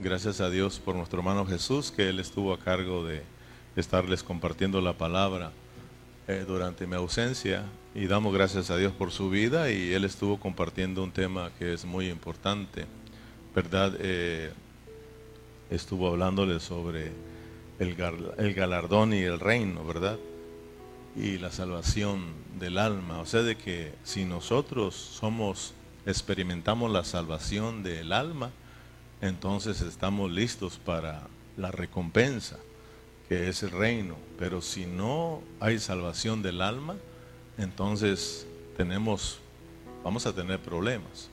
Gracias a Dios por nuestro hermano Jesús, que Él estuvo a cargo de estarles compartiendo la palabra eh, durante mi ausencia. Y damos gracias a Dios por su vida y Él estuvo compartiendo un tema que es muy importante, ¿verdad? Eh, estuvo hablándole sobre el, el galardón y el reino, ¿verdad? Y la salvación del alma. O sea, de que si nosotros somos, experimentamos la salvación del alma, entonces estamos listos para la recompensa, que es el reino. Pero si no hay salvación del alma, entonces tenemos, vamos a tener problemas.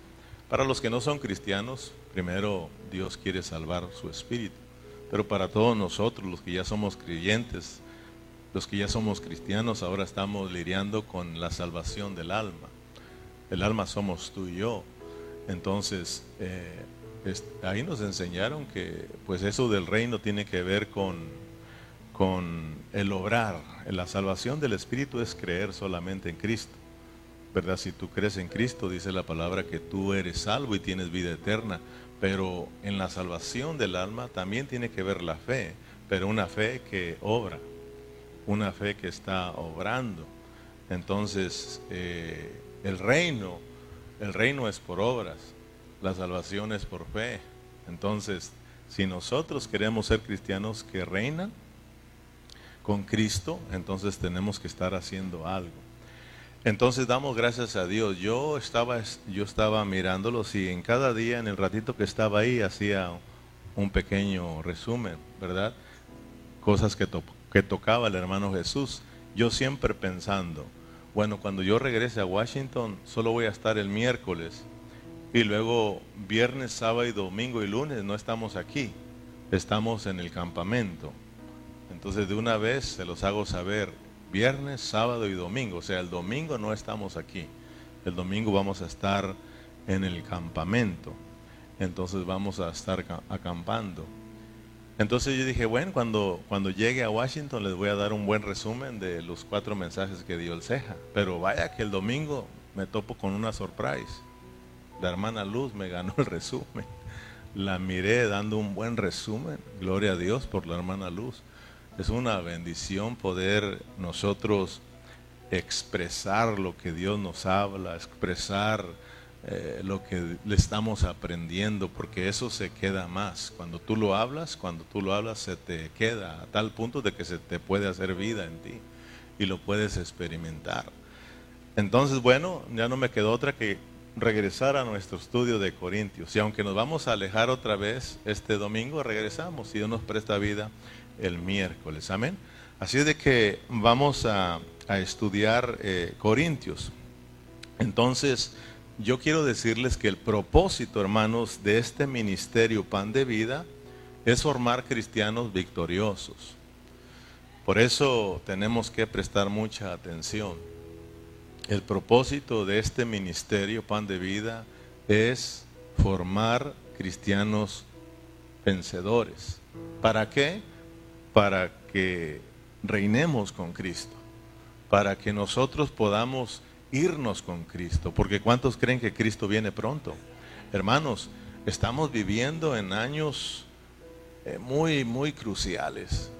Para los que no son cristianos, primero Dios quiere salvar su espíritu. Pero para todos nosotros, los que ya somos creyentes, los que ya somos cristianos, ahora estamos lidiando con la salvación del alma. El alma somos tú y yo. Entonces, eh, ahí nos enseñaron que pues eso del reino tiene que ver con, con el obrar. La salvación del Espíritu es creer solamente en Cristo. ¿Verdad? Si tú crees en Cristo, dice la palabra que tú eres salvo y tienes vida eterna. Pero en la salvación del alma también tiene que ver la fe, pero una fe que obra, una fe que está obrando. Entonces, eh, el reino, el reino es por obras, la salvación es por fe. Entonces, si nosotros queremos ser cristianos que reinan con Cristo, entonces tenemos que estar haciendo algo. Entonces damos gracias a Dios. Yo estaba, yo estaba mirándolos y en cada día, en el ratito que estaba ahí, hacía un pequeño resumen, ¿verdad? Cosas que, que tocaba el hermano Jesús. Yo siempre pensando, bueno, cuando yo regrese a Washington, solo voy a estar el miércoles y luego viernes, sábado y domingo y lunes no estamos aquí, estamos en el campamento. Entonces de una vez se los hago saber, viernes, sábado y domingo. O sea, el domingo no estamos aquí, el domingo vamos a estar en el campamento. Entonces vamos a estar acampando. Entonces yo dije, bueno, cuando, cuando llegue a Washington les voy a dar un buen resumen de los cuatro mensajes que dio el Ceja. Pero vaya que el domingo me topo con una surprise la hermana Luz me ganó el resumen. La miré dando un buen resumen. Gloria a Dios por la hermana Luz. Es una bendición poder nosotros expresar lo que Dios nos habla, expresar eh, lo que le estamos aprendiendo, porque eso se queda más. Cuando tú lo hablas, cuando tú lo hablas, se te queda a tal punto de que se te puede hacer vida en ti y lo puedes experimentar. Entonces, bueno, ya no me quedó otra que regresar a nuestro estudio de Corintios. Y aunque nos vamos a alejar otra vez este domingo, regresamos si Dios nos presta vida el miércoles. Amén. Así de que vamos a, estudiar eh, Corintios. Entonces, yo quiero decirles que el propósito, hermanos, de este ministerio Pan de Vida es formar cristianos victoriosos. Por eso tenemos que prestar mucha atención. El propósito de este ministerio, Pan de Vida, es formar cristianos vencedores. ¿Para qué? Para que reinemos con Cristo, para que nosotros podamos irnos con Cristo, porque ¿cuántos creen que Cristo viene pronto? Hermanos, estamos viviendo en años eh, muy, muy cruciales.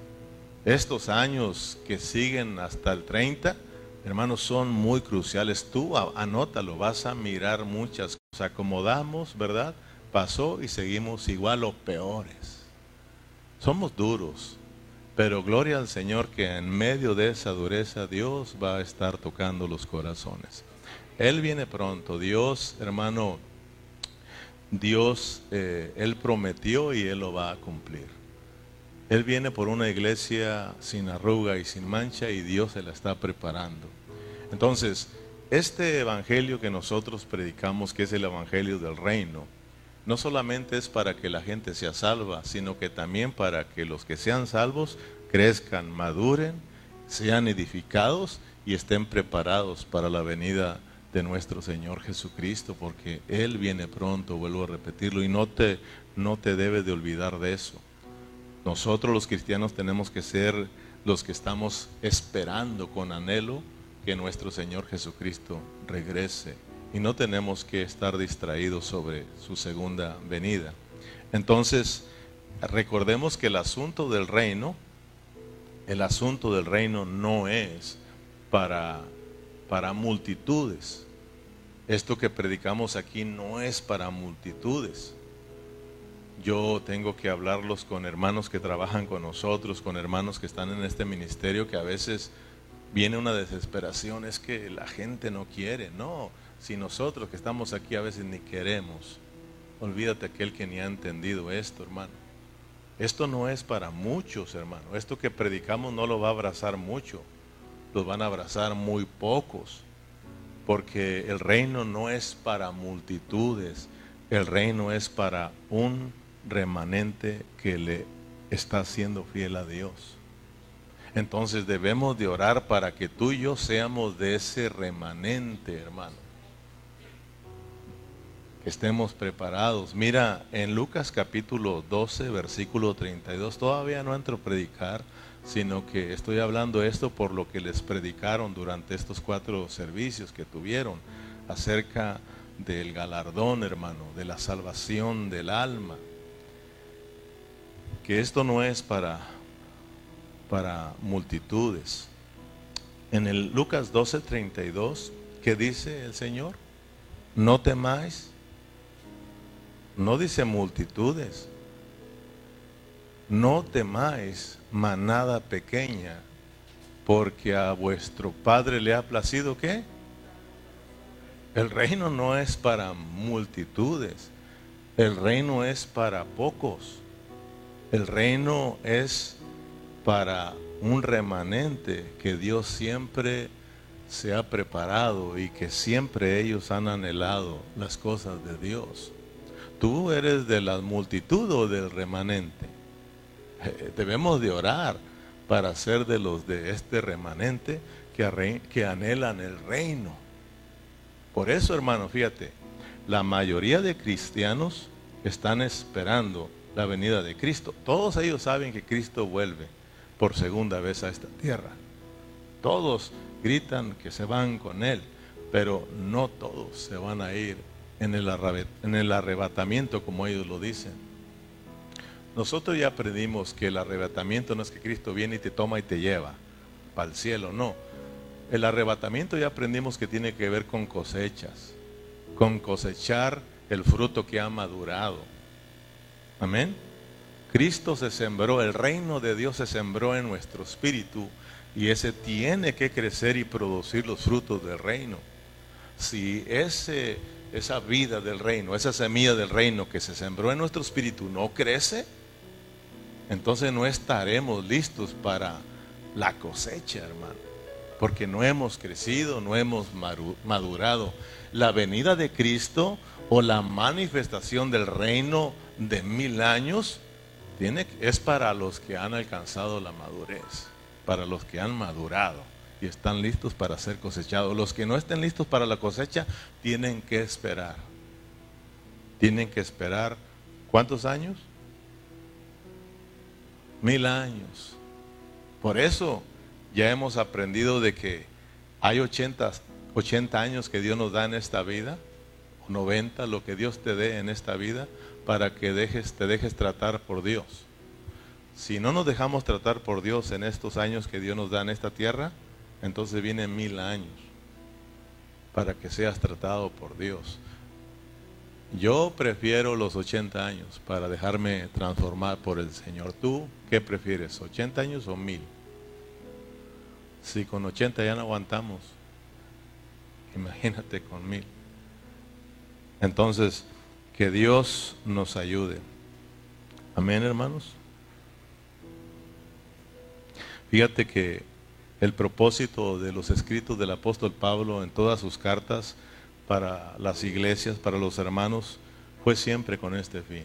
Estos años que siguen hasta el 30, hermanos, son muy cruciales. Tú anótalo, vas a mirar muchas cosas. Acomodamos, ¿verdad? Pasó y seguimos igual o peores. Somos duros, pero gloria al Señor que en medio de esa dureza Dios va a estar tocando los corazones. Él viene pronto. Dios, hermano, Dios, eh, Él prometió y Él lo va a cumplir. Él viene por una iglesia sin arruga y sin mancha y Dios se la está preparando. Entonces, este evangelio que nosotros predicamos, que es el evangelio del reino, no solamente es para que la gente sea salva, sino que también para que los que sean salvos crezcan, maduren, sean edificados y estén preparados para la venida de nuestro Señor Jesucristo, porque Él viene pronto, vuelvo a repetirlo, y no te, no te debes de olvidar de eso. Nosotros los cristianos tenemos que ser los que estamos esperando con anhelo que nuestro Señor Jesucristo regrese y no tenemos que estar distraídos sobre su segunda venida. Entonces, recordemos que el asunto del reino, el asunto del reino no es para, para multitudes. Esto que predicamos aquí no es para multitudes. Yo tengo que hablarlos con hermanos que trabajan con nosotros, con hermanos que están en este ministerio, que a veces viene una desesperación, es que la gente no quiere. No, si nosotros que estamos aquí a veces ni queremos, olvídate aquel que ni ha entendido esto, hermano. Esto no es para muchos, hermano. Esto que predicamos no lo va a abrazar mucho. Lo van a abrazar muy pocos. Porque el reino no es para multitudes. El reino es para un remanente que le está siendo fiel a Dios. Entonces debemos de orar para que tú y yo seamos de ese remanente, hermano. Estemos preparados. Mira, en Lucas capítulo 12, versículo 32, todavía no entro a predicar, sino que estoy hablando esto por lo que les predicaron durante estos cuatro servicios que tuvieron acerca del galardón, hermano, de la salvación del alma. Que esto no es para para multitudes. En el Lucas 12:32, ¿qué dice el Señor? No temáis. No dice multitudes. No temáis manada pequeña, porque a vuestro Padre le ha placido qué? El reino no es para multitudes, el reino es para pocos. El reino es para un remanente que Dios siempre se ha preparado y que siempre ellos han anhelado las cosas de Dios. Tú eres de la multitud o del remanente. Eh, debemos de orar para ser de los de este remanente que, que anhelan el reino. Por eso, hermano, fíjate, la mayoría de cristianos están esperando la venida de Cristo. Todos ellos saben que Cristo vuelve por segunda vez a esta tierra. Todos gritan que se van con Él, pero no todos se van a ir en el, en el arrebatamiento como ellos lo dicen. Nosotros ya aprendimos que el arrebatamiento no es que Cristo viene y te toma y te lleva para el cielo, no. El arrebatamiento ya aprendimos que tiene que ver con cosechas, con cosechar el fruto que ha madurado. Amén. Cristo se sembró, el reino de Dios se sembró en nuestro espíritu y ese tiene que crecer y producir los frutos del reino. Si ese, esa vida del reino, esa semilla del reino que se sembró en nuestro espíritu no crece, entonces no estaremos listos para la cosecha, hermano. Porque no hemos crecido, no hemos madurado. La venida de Cristo o la manifestación del reino de mil años es para los que han alcanzado la madurez, para los que han madurado y están listos para ser cosechados. Los que no estén listos para la cosecha tienen que esperar. Tienen que esperar, ¿cuántos años? Mil años. Por eso ya hemos aprendido de que hay 80, 80 años que Dios nos da en esta vida, 90, lo que Dios te dé en esta vida, para que dejes, te dejes tratar por Dios. Si no nos dejamos tratar por Dios en estos años que Dios nos da en esta tierra, entonces vienen mil años para que seas tratado por Dios. Yo prefiero los 80 años para dejarme transformar por el Señor. ¿Tú qué prefieres, 80 años o mil? Si con 80 ya no aguantamos, imagínate con mil. Entonces, que Dios nos ayude. Amén, hermanos. Fíjate que el propósito de los escritos del apóstol Pablo en todas sus cartas para las iglesias, para los hermanos, fue siempre con este fin.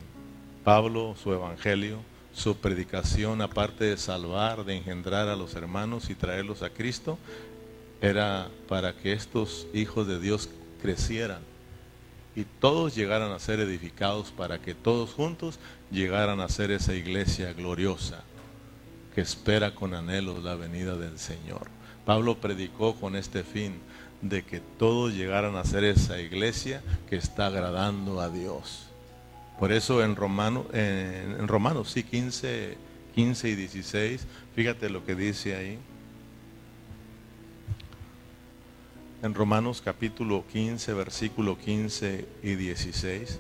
Pablo, su evangelio, su predicación, aparte de salvar, de engendrar a los hermanos y traerlos a Cristo, era para que estos hijos de Dios crecieran y todos llegaran a ser edificados para que todos juntos llegaran a ser esa iglesia gloriosa que espera con anhelo la venida del Señor. Pablo predicó con este fin de que todos llegaran a ser esa iglesia que está agradando a Dios. Por eso en Romanos, en sí, 15, 15 y 16, fíjate lo que dice ahí. En Romanos capítulo 15, versículo 15 y 16.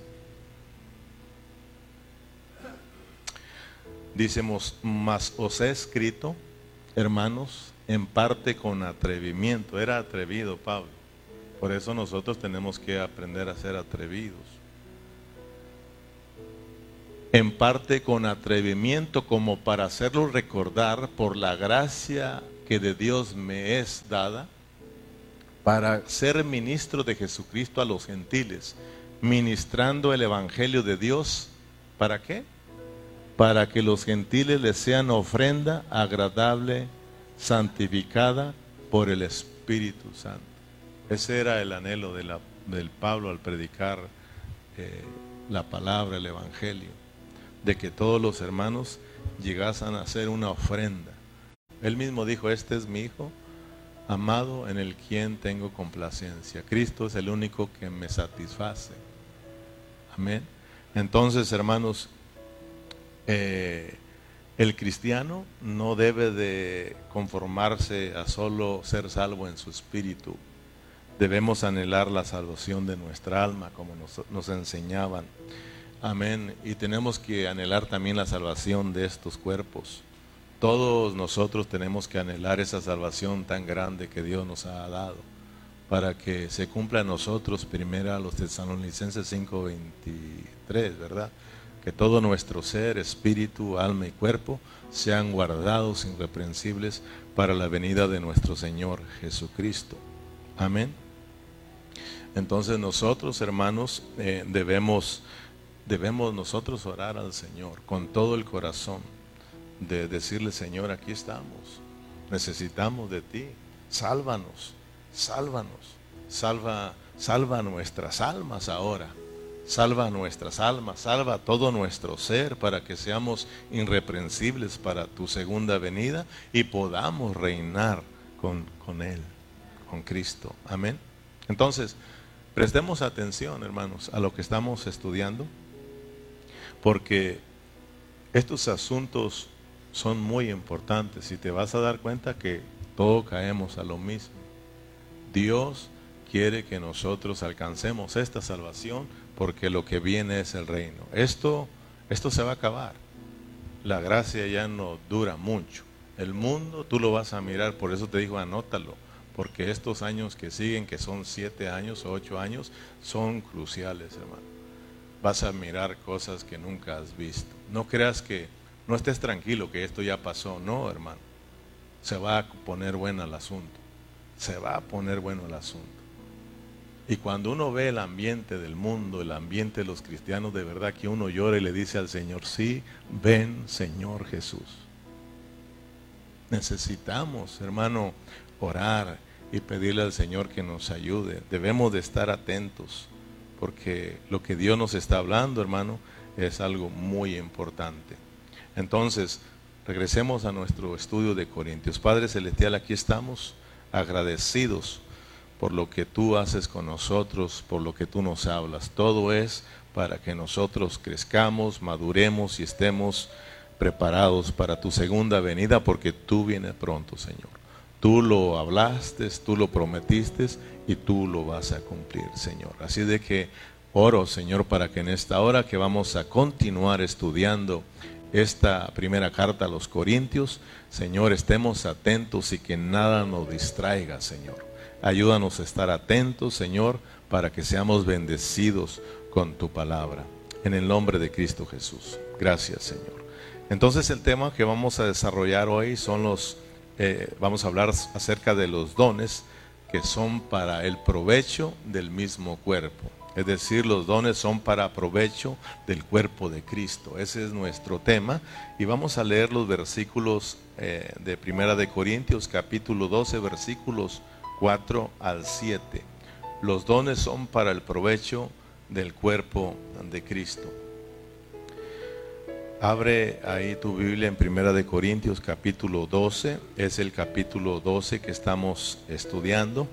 Dice, mas os he escrito, hermanos, en parte con atrevimiento. Era atrevido Pablo. Por eso nosotros tenemos que aprender a ser atrevidos. En parte con atrevimiento como para hacerlo recordar por la gracia que de Dios me es dada, para ser ministro de Jesucristo a los gentiles, ministrando el Evangelio de Dios. ¿Para qué? para que los gentiles les sean ofrenda agradable, santificada por el Espíritu Santo. Ese era el anhelo de la, del Pablo al predicar eh, la palabra, el Evangelio, de que todos los hermanos llegasen a hacer una ofrenda. Él mismo dijo, este es mi Hijo, amado en el quien tengo complacencia. Cristo es el único que me satisface. Amén. Entonces, hermanos, eh, el cristiano no debe de conformarse a solo ser salvo en su espíritu. Debemos anhelar la salvación de nuestra alma, como nos, nos enseñaban. Amén. Y tenemos que anhelar también la salvación de estos cuerpos. Todos nosotros tenemos que anhelar esa salvación tan grande que Dios nos ha dado para que se cumpla en nosotros primero a los tesalonicenses 5:23, ¿verdad? que todo nuestro ser, espíritu, alma y cuerpo sean guardados irreprensibles para la venida de nuestro Señor Jesucristo. Amén. Entonces nosotros, hermanos, eh, debemos, debemos nosotros orar al Señor con todo el corazón, de decirle, Señor, aquí estamos, necesitamos de ti, sálvanos, sálvanos, salva, salva nuestras almas ahora Salva nuestras almas, salva todo nuestro ser para que seamos irreprensibles para tu segunda venida y podamos reinar con, con Él, con Cristo. Amén. Entonces, prestemos atención, hermanos, a lo que estamos estudiando, porque estos asuntos son muy importantes y te vas a dar cuenta que todos caemos a lo mismo. Dios quiere que nosotros alcancemos esta salvación porque lo que viene es el reino. Esto, esto se va a acabar. La gracia ya no dura mucho. El mundo tú lo vas a mirar, por eso te digo anótalo, porque estos años que siguen, que son siete años o ocho años, son cruciales, hermano. Vas a mirar cosas que nunca has visto. No creas que, no estés tranquilo que esto ya pasó, no, hermano. Se va a poner bueno el asunto. Se va a poner bueno el asunto. Y cuando uno ve el ambiente del mundo, el ambiente de los cristianos, de verdad que uno llora y le dice al Señor, sí, ven Señor Jesús. Necesitamos, hermano, orar y pedirle al Señor que nos ayude. Debemos de estar atentos, porque lo que Dios nos está hablando, hermano, es algo muy importante. Entonces, regresemos a nuestro estudio de Corintios. Padre Celestial, aquí estamos agradecidos por lo que tú haces con nosotros, por lo que tú nos hablas. Todo es para que nosotros crezcamos, maduremos y estemos preparados para tu segunda venida, porque tú vienes pronto, Señor. Tú lo hablaste, tú lo prometiste y tú lo vas a cumplir, Señor. Así de que oro, Señor, para que en esta hora que vamos a continuar estudiando esta primera carta a los Corintios, Señor, estemos atentos y que nada nos distraiga, Señor Ayúdanos a estar atentos, Señor, para que seamos bendecidos con tu palabra. En el nombre de Cristo Jesús. Gracias, Señor. Entonces el tema que vamos a desarrollar hoy son los, eh, vamos a hablar acerca de los dones que son para el provecho del mismo cuerpo. Es decir, los dones son para provecho del cuerpo de Cristo. Ese es nuestro tema. Y vamos a leer los versículos eh, de Primera de Corintios, capítulo 12, versículos 4 al 7. Los dones son para el provecho del cuerpo de Cristo. Abre ahí tu Biblia en Primera de Corintios capítulo 12, es el capítulo 12 que estamos estudiando.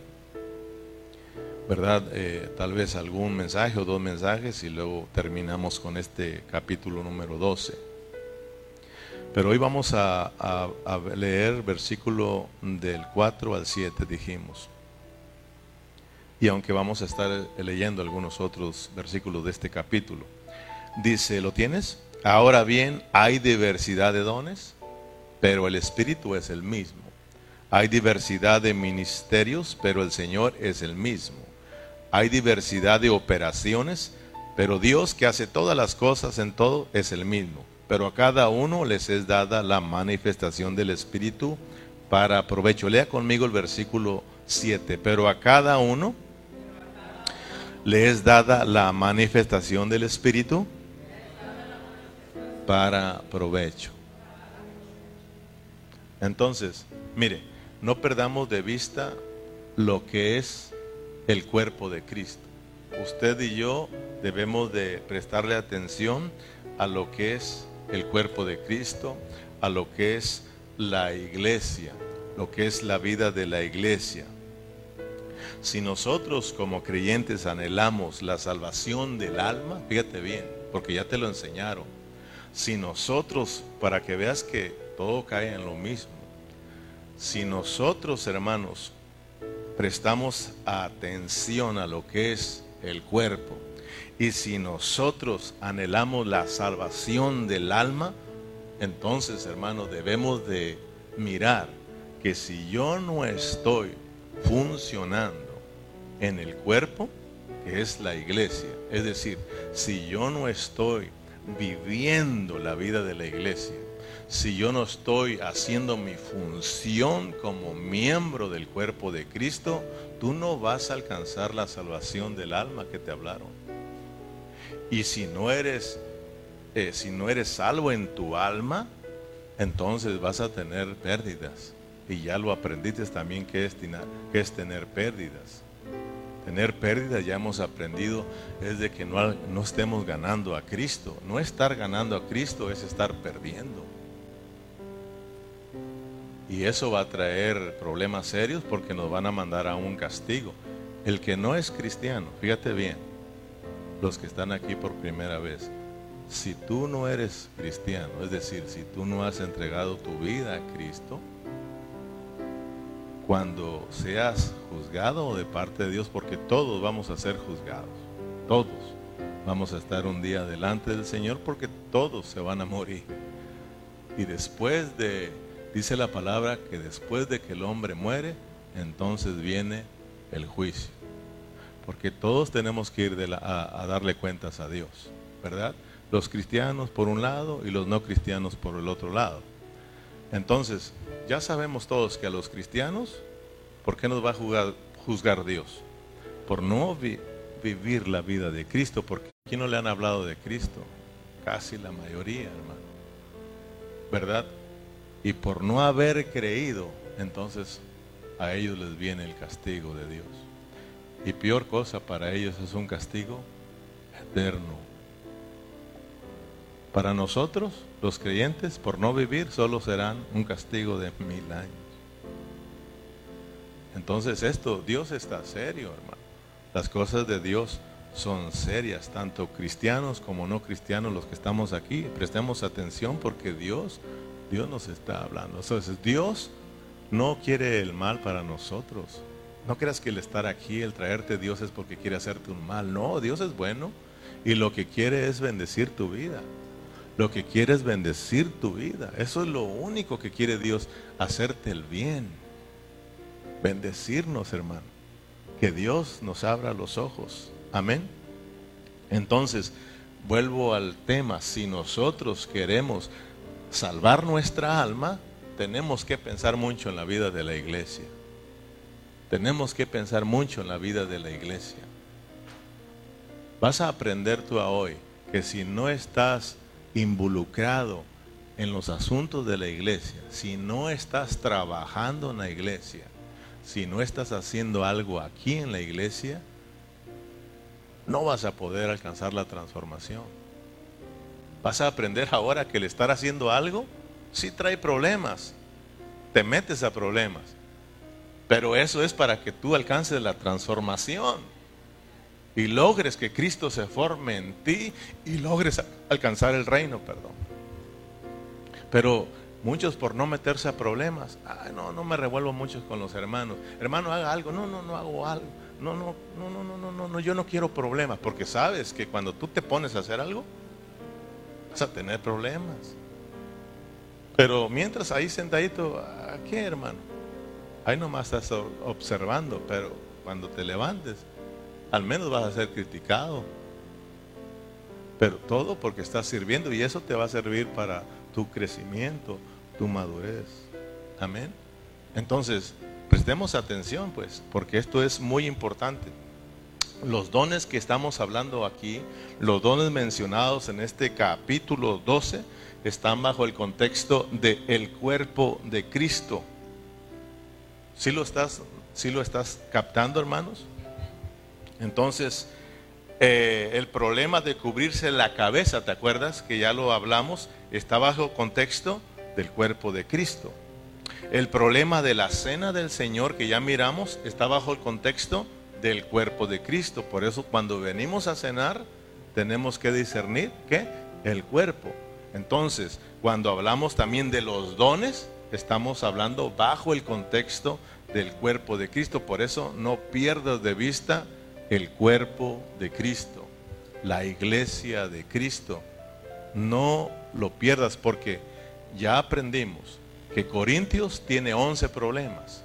¿Verdad? Eh, tal vez algún mensaje o dos mensajes y luego terminamos con este capítulo número 12. Pero hoy vamos a, a leer versículo del 4 al 7, dijimos. Y aunque vamos a estar leyendo algunos otros versículos de este capítulo. Dice, ¿lo tienes? Ahora bien, hay diversidad de dones, pero el Espíritu es el mismo. Hay diversidad de ministerios, pero el Señor es el mismo. Hay diversidad de operaciones, pero Dios que hace todas las cosas en todo es el mismo. Pero a cada uno les es dada la manifestación del Espíritu para provecho. Lea conmigo el versículo 7. Pero a cada uno le es dada la manifestación del Espíritu para provecho. Entonces, mire, no perdamos de vista lo que es el cuerpo de Cristo. Usted y yo debemos de prestarle atención a lo que es el cuerpo de Cristo, a lo que es la iglesia, lo que es la vida de la iglesia. Si nosotros como creyentes anhelamos la salvación del alma, fíjate bien, porque ya te lo enseñaron, si nosotros, para que veas que todo cae en lo mismo, si nosotros, hermanos, prestamos atención a lo que es el cuerpo, y si nosotros anhelamos la salvación del alma, entonces, hermanos, debemos de mirar que si yo no estoy funcionando en el cuerpo, que es la iglesia, es decir, si yo no estoy viviendo la vida de la iglesia, si yo no estoy haciendo mi función como miembro del cuerpo de Cristo, tú no vas a alcanzar la salvación del alma que te hablaron. Y si no eres, eh, si no eres salvo en tu alma, entonces vas a tener pérdidas. Y ya lo aprendiste también que es, tener pérdidas. Tener pérdidas, ya hemos aprendido, es de que no estemos ganando a Cristo. No estar ganando a Cristo es estar perdiendo. Y eso va a traer problemas serios porque nos van a mandar a un castigo. El que no es cristiano, fíjate bien, los que están aquí por primera vez, si tú no eres cristiano, es decir, si tú no has entregado tu vida a Cristo, cuando seas juzgado de parte de Dios, porque todos vamos a ser juzgados, todos vamos a estar un día delante del Señor porque todos se van a morir. Y después de, dice la palabra, que después de que el hombre muere, entonces viene el juicio. Porque todos tenemos que ir a, darle cuentas a Dios, ¿verdad? Los cristianos por un lado y los no cristianos por el otro lado. Entonces, ya sabemos todos que a los cristianos, ¿por qué nos va a juzgar, Dios? Por no vivir la vida de Cristo, porque aquí no le han hablado de Cristo, casi la mayoría, hermano. ¿Verdad? Y por no haber creído, entonces a ellos les viene el castigo de Dios. Y peor cosa para ellos es un castigo eterno. Para nosotros, los creyentes, por no vivir, solo serán un castigo de mil años. Entonces esto, Dios está serio, hermano. Las cosas de Dios son serias, tanto cristianos como no cristianos, los que estamos aquí. Prestemos atención porque Dios, Dios nos está hablando. Entonces, Dios no quiere el mal para nosotros. No creas que el estar aquí, el traerte Dios es porque quiere hacerte un mal. No, Dios es bueno y lo que quiere es bendecir tu vida. Lo que quiere es bendecir tu vida. Eso es lo único que quiere Dios, hacerte el bien. Bendecirnos, hermano. Que Dios nos abra los ojos. Amén. Entonces, vuelvo al tema. Si nosotros queremos salvar nuestra alma, tenemos que pensar mucho en la vida de la iglesia. Tenemos que pensar mucho en la vida de la iglesia. Vas a aprender tú a hoy que si no estás involucrado en los asuntos de la iglesia, si no estás trabajando en la iglesia, si no estás haciendo algo aquí en la iglesia, no vas a poder alcanzar la transformación. Vas a aprender ahora que el estar haciendo algo sí trae problemas, te metes a problemas, pero eso es para que tú alcances la transformación. y logres que Cristo se forme en ti y logres alcanzar el reino, perdón. Pero muchos por no meterse a problemas, no, no me revuelvo mucho con los hermanos. Hermano, haga algo, no, no, no hago algo. No, no, no, no, no, no, no, yo no quiero problemas, porque sabes que cuando tú te pones a hacer algo, vas a tener problemas. Pero mientras ahí sentadito, ¿qué hermano? Ahí nomás estás observando, pero cuando te levantes, al menos vas a ser criticado. Pero todo porque estás sirviendo y eso te va a servir para tu crecimiento, tu madurez. Amén. Entonces, prestemos atención pues, porque esto es muy importante. Los dones que estamos hablando aquí, los dones mencionados en este capítulo 12, están bajo el contexto del el cuerpo de Cristo. ¿Sí lo estás, sí lo estás captando, hermanos? Entonces, eh, el problema de cubrirse la cabeza, ¿te acuerdas? Que ya lo hablamos, está bajo contexto del cuerpo de Cristo. El problema de la cena del Señor que ya miramos está bajo el contexto del cuerpo de Cristo. Por eso cuando venimos a cenar tenemos que discernir que el cuerpo. Entonces, cuando hablamos también de los dones, estamos hablando bajo el contexto del cuerpo de Cristo. Por eso no pierdas de vista el cuerpo de Cristo, la iglesia de Cristo. No lo pierdas porque ya aprendimos que Corintios tiene 11 problemas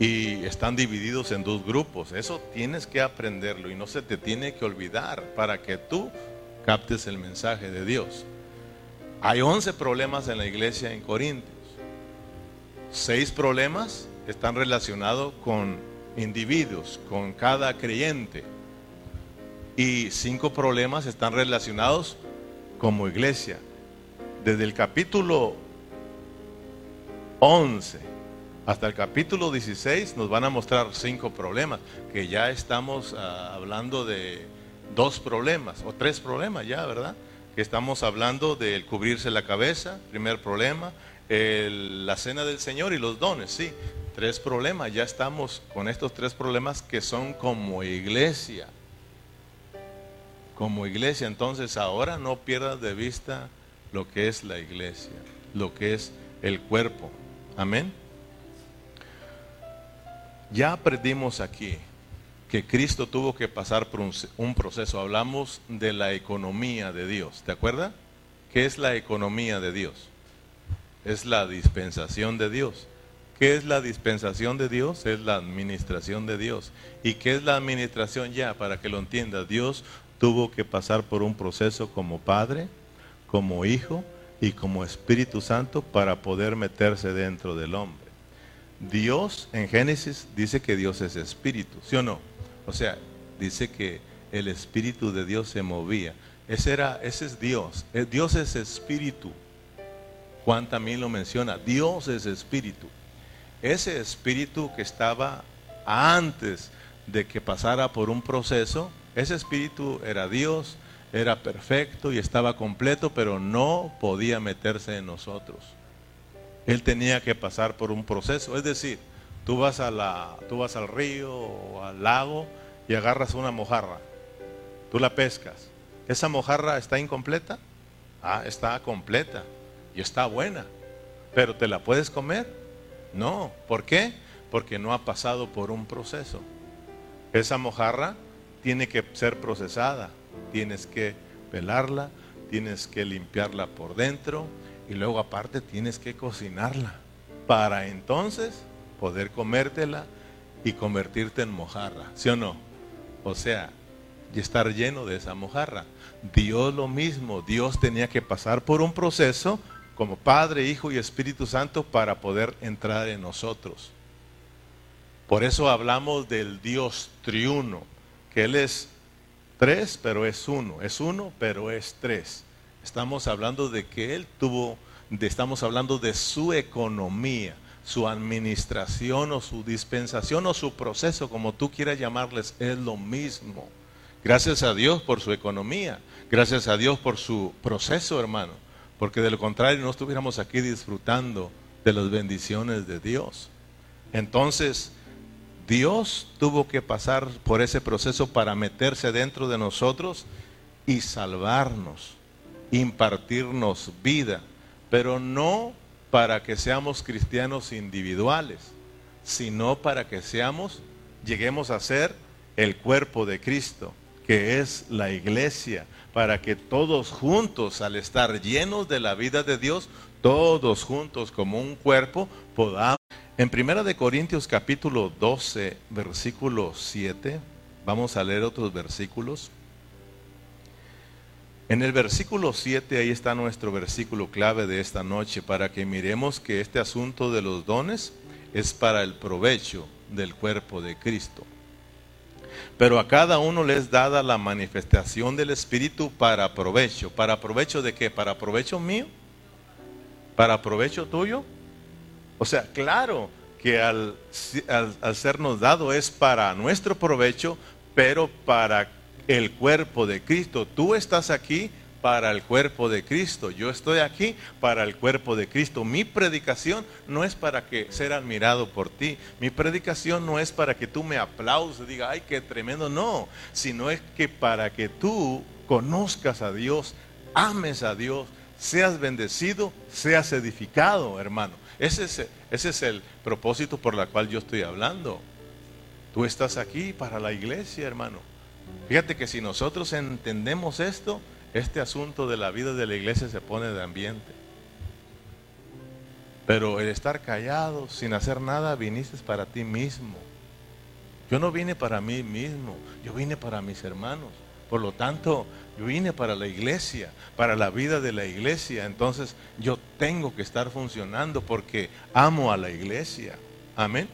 y están divididos en dos grupos. Eso tienes que aprenderlo y no se te tiene que olvidar para que tú captes el mensaje de Dios. Hay 11 problemas en la iglesia en Corintios. Seis problemas están relacionados con individuos, con cada creyente. Y cinco problemas están relacionados como iglesia. Desde el capítulo 11 hasta el capítulo 16 nos van a mostrar cinco problemas, que ya estamos ah, hablando de dos problemas o tres problemas ya, ¿verdad? Que estamos hablando del cubrirse la cabeza, primer problema, la cena del Señor y los dones, sí, tres problemas, ya estamos con estos tres problemas que son como iglesia. Como iglesia, entonces ahora no pierdas de vista lo que es la iglesia, lo que es el cuerpo. Amén. Ya aprendimos aquí que Cristo tuvo que pasar por un, proceso. Hablamos de la economía de Dios. ¿Te acuerdas? ¿Qué es la economía de Dios? Es la dispensación de Dios. ¿Qué es la dispensación de Dios? Es la administración de Dios. ¿Y qué es la administración ya? Para que lo entiendas, Dios tuvo que pasar por un proceso como Padre, como Hijo y como Espíritu Santo para poder meterse dentro del hombre. Dios en Génesis dice que Dios es espíritu, ¿sí o no? O sea, dice que el espíritu de Dios se movía. Ese, era, ese es Dios. Eh, Dios es espíritu. Juan también lo menciona. Dios es espíritu. Ese espíritu que estaba antes de que pasara por un proceso, ese espíritu era Dios, era perfecto y estaba completo, pero no podía meterse en nosotros. Él tenía que pasar por un proceso. Es decir, tú vas, a la, tú vas al río o al lago y agarras una mojarra. Tú la pescas. ¿Esa mojarra está incompleta? Ah, está completa y está buena. ¿Pero te la puedes comer? No. ¿Por qué? Porque no ha pasado por un proceso. Esa mojarra tiene que ser procesada. Tienes que pelarla, tienes que limpiarla por dentro y luego aparte tienes que cocinarla para entonces poder comértela y convertirte en mojarra. ¿Sí o no? O sea, y estar lleno de esa mojarra. Dios lo mismo, Dios tenía que pasar por un proceso como Padre, Hijo y Espíritu Santo para poder entrar en nosotros. Por eso hablamos del Dios triuno, que Él es tres, pero es uno, es uno, pero es tres. Estamos hablando de que Él tuvo, estamos hablando de su economía su administración o su dispensación o su proceso, como tú quieras llamarles, es lo mismo. Gracias a Dios por su economía, gracias a Dios por su proceso, hermano, porque de lo contrario no estuviéramos aquí disfrutando de las bendiciones de Dios. Entonces, Dios tuvo que pasar por ese proceso para meterse dentro de nosotros y salvarnos, impartirnos vida, pero no para que seamos cristianos individuales, sino para que seamos, lleguemos a ser el cuerpo de Cristo, que es la iglesia, para que todos juntos, al estar llenos de la vida de Dios, todos juntos como un cuerpo, podamos. En Primera de Corintios capítulo 12, versículo 7, vamos a leer otros versículos. En el versículo 7, ahí está nuestro versículo clave de esta noche, para que miremos que este asunto de los dones es para el provecho del cuerpo de Cristo. Pero a cada uno les es dada la manifestación del Espíritu para provecho. ¿Para provecho de qué? ¿Para provecho mío? ¿Para provecho tuyo? O sea, claro que al, al sernos dado es para nuestro provecho, pero para el cuerpo de Cristo. Tú estás aquí para el cuerpo de Cristo. Yo estoy aquí para el cuerpo de Cristo. Mi predicación no es para que ser admirado por ti. Mi predicación no es para que tú me aplauses, diga, ay, qué tremendo. No, sino es que para que tú conozcas a Dios, ames a Dios, seas bendecido, seas edificado, hermano. Ese es, ese es el propósito por el cual yo estoy hablando. Tú estás aquí para la iglesia, hermano. Fíjate que si nosotros entendemos esto, este asunto de la vida de la iglesia se pone de ambiente. Pero el estar callado, sin hacer nada, viniste para ti mismo. Yo no vine para mí mismo, yo vine para mis hermanos. Por lo tanto, yo vine para la iglesia, para la vida de la iglesia. Entonces, yo tengo que estar funcionando porque amo a la iglesia. Amén.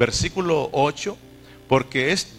Versículo 8, porque es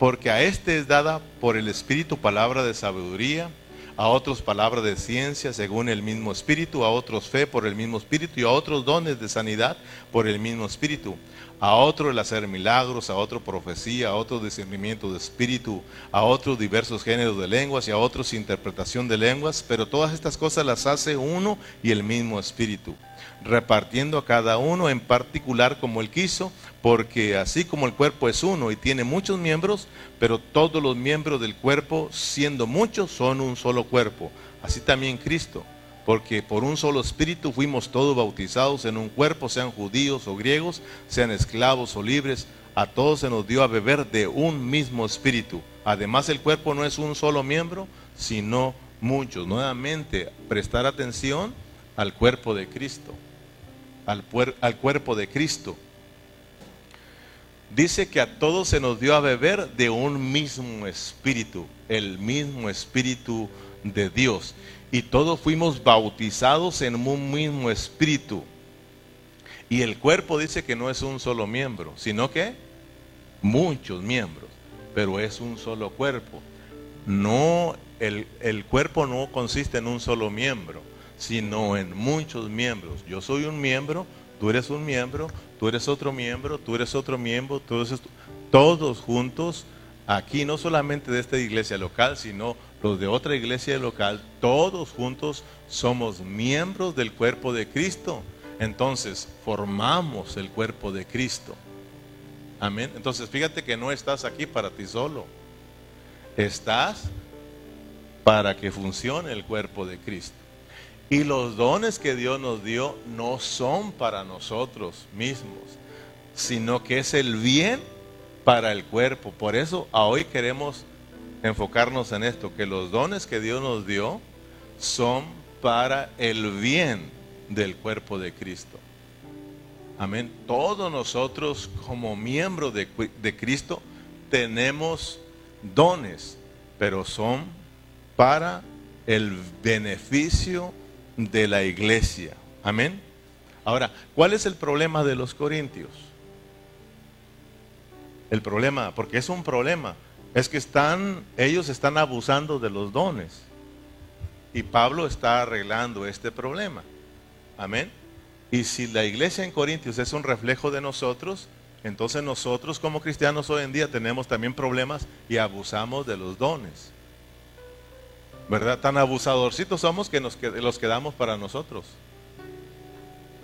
porque a este es dada por el Espíritu palabra de sabiduría, a otros palabra de ciencia según el mismo Espíritu, a otros fe por el mismo Espíritu y a otros dones de sanidad por el mismo Espíritu, a otro el hacer milagros, a otro profecía, a otro discernimiento de Espíritu, a otros diversos géneros de lenguas y a otros interpretación de lenguas, pero todas estas cosas las hace uno y el mismo Espíritu repartiendo a cada uno en particular como él quiso, porque así como el cuerpo es uno y tiene muchos miembros, pero todos los miembros del cuerpo, siendo muchos, son un solo cuerpo. Así también Cristo, porque por un solo espíritu fuimos todos bautizados en un cuerpo, sean judíos o griegos, sean esclavos o libres, a todos se nos dio a beber de un mismo espíritu. Además el cuerpo no es un solo miembro, sino muchos. Nuevamente, prestar atención al cuerpo de Cristo al, cuerpo de Cristo. Dice que a todos se nos dio a beber de un mismo espíritu, el mismo espíritu de Dios. Y todos fuimos bautizados en un mismo espíritu. Y el cuerpo dice que no es un solo miembro, sino que muchos miembros, pero es un solo cuerpo. No, el, el cuerpo no consiste en un solo miembro sino en muchos miembros. Yo soy un miembro, tú eres un miembro, tú eres otro miembro, tú eres otro miembro, todos, todos juntos, aquí no solamente de esta iglesia local, sino los de otra iglesia local, todos juntos somos miembros del cuerpo de Cristo. Entonces, formamos el cuerpo de Cristo. Amén. Entonces, fíjate que no estás aquí para ti solo. Estás para que funcione el cuerpo de Cristo. Y los dones que Dios nos dio no son para nosotros mismos, sino que es el bien para el cuerpo. Por eso hoy queremos enfocarnos en esto, que los dones que Dios nos dio son para el bien del cuerpo de Cristo. Amén. Todos nosotros como miembros de, de Cristo tenemos dones, pero son para el beneficio de la iglesia. Amén. Ahora, ¿cuál es el problema de los corintios? El problema, porque es un problema, es que están, ellos están abusando de los dones. Y Pablo está arreglando este problema. Amén. Y si la iglesia en Corintios es un reflejo de nosotros, entonces nosotros como cristianos hoy en día tenemos también problemas y abusamos de los dones. ¿Verdad? Tan abusadorcitos somos que nos los quedamos para nosotros.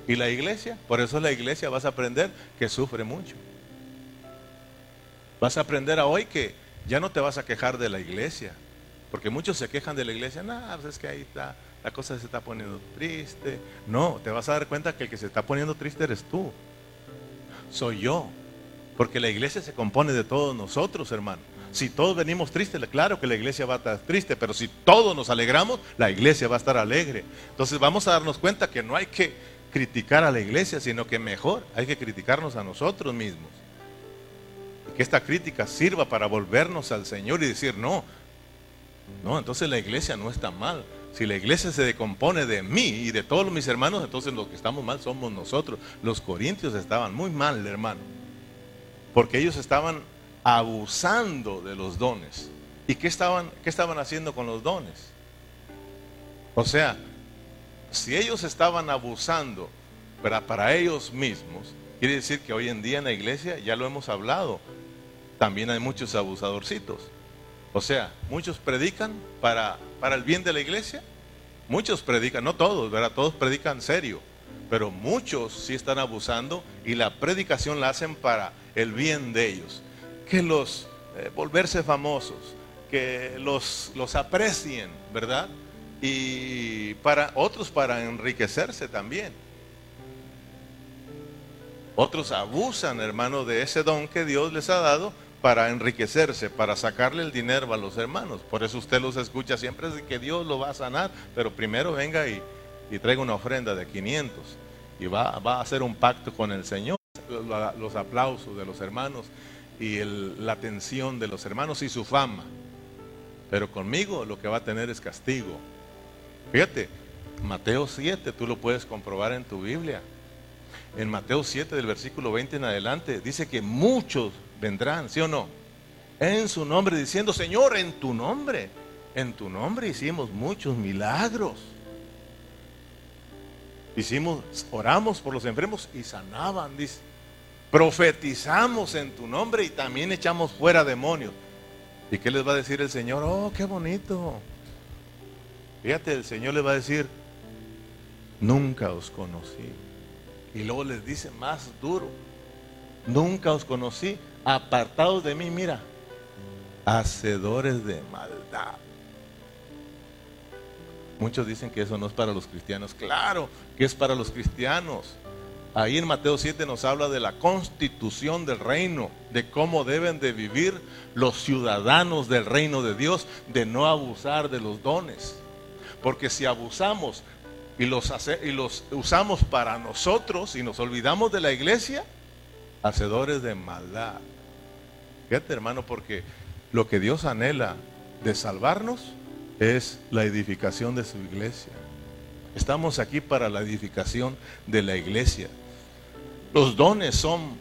Y la iglesia, por eso la iglesia vas a aprender que sufre mucho. Vas a aprender hoy que ya no te vas a quejar de la iglesia. Porque muchos se quejan de la iglesia. No, pues es que ahí está, la cosa se está poniendo triste. No, te vas a dar cuenta que el que se está poniendo triste eres tú. Soy yo. Porque la iglesia se compone de todos nosotros, hermano. Si todos venimos tristes, claro que la iglesia va a estar triste, pero si todos nos alegramos, la iglesia va a estar alegre. Entonces vamos a darnos cuenta que no hay que criticar a la iglesia, sino que mejor hay que criticarnos a nosotros mismos. Que esta crítica sirva para volvernos al Señor y decir, no, no, entonces la iglesia no está mal. Si la iglesia se decompone de mí y de todos mis hermanos, entonces los que estamos mal somos nosotros. Los corintios estaban muy mal, hermano. Porque ellos estaban abusando de los dones. ¿Y qué estaban, qué estaban haciendo con los dones? O sea, si ellos estaban abusando para, para ellos mismos, quiere decir que hoy en día en la iglesia, ya lo hemos hablado, también hay muchos abusadorcitos. O sea, muchos predican para, para el bien de la iglesia, muchos predican, no todos, ¿verdad? Todos predican serio, pero muchos sí están abusando y la predicación la hacen para el bien de ellos que los eh, volverse famosos, que los, los aprecien, ¿verdad? Y para otros para enriquecerse también. Otros abusan, hermano, de ese don que Dios les ha dado para enriquecerse, para sacarle el dinero a los hermanos. Por eso usted los escucha siempre de que Dios lo va a sanar, pero primero venga y, y traiga una ofrenda de 500 y va, va a hacer un pacto con el Señor. Los aplausos de los hermanos y la atención de los hermanos y su fama. Pero conmigo lo que va a tener es castigo. Fíjate, Mateo 7, tú lo puedes comprobar en tu Biblia. En Mateo 7 del versículo 20 en adelante dice que muchos vendrán, ¿sí o no? En su nombre diciendo, Señor, en tu nombre, en tu nombre hicimos muchos milagros. Hicimos, oramos por los enfermos y sanaban, dice profetizamos en tu nombre y también echamos fuera demonios. ¿Y qué les va a decir el Señor? Oh, qué bonito. Fíjate, el Señor les va a decir, nunca os conocí. Y luego les dice más duro, nunca os conocí, apartados de mí, mira, hacedores de maldad. Muchos dicen que eso no es para los cristianos. Claro que es para los cristianos. Ahí en Mateo 7 nos habla de la constitución del reino, de cómo deben de vivir los ciudadanos del reino de Dios, de no abusar de los dones. Porque si abusamos y los, y los usamos para nosotros y nos olvidamos de la iglesia, hacedores de maldad. Fíjate hermano, porque lo que Dios anhela de salvarnos es la edificación de su iglesia. Estamos aquí para la edificación de la iglesia. Los dones son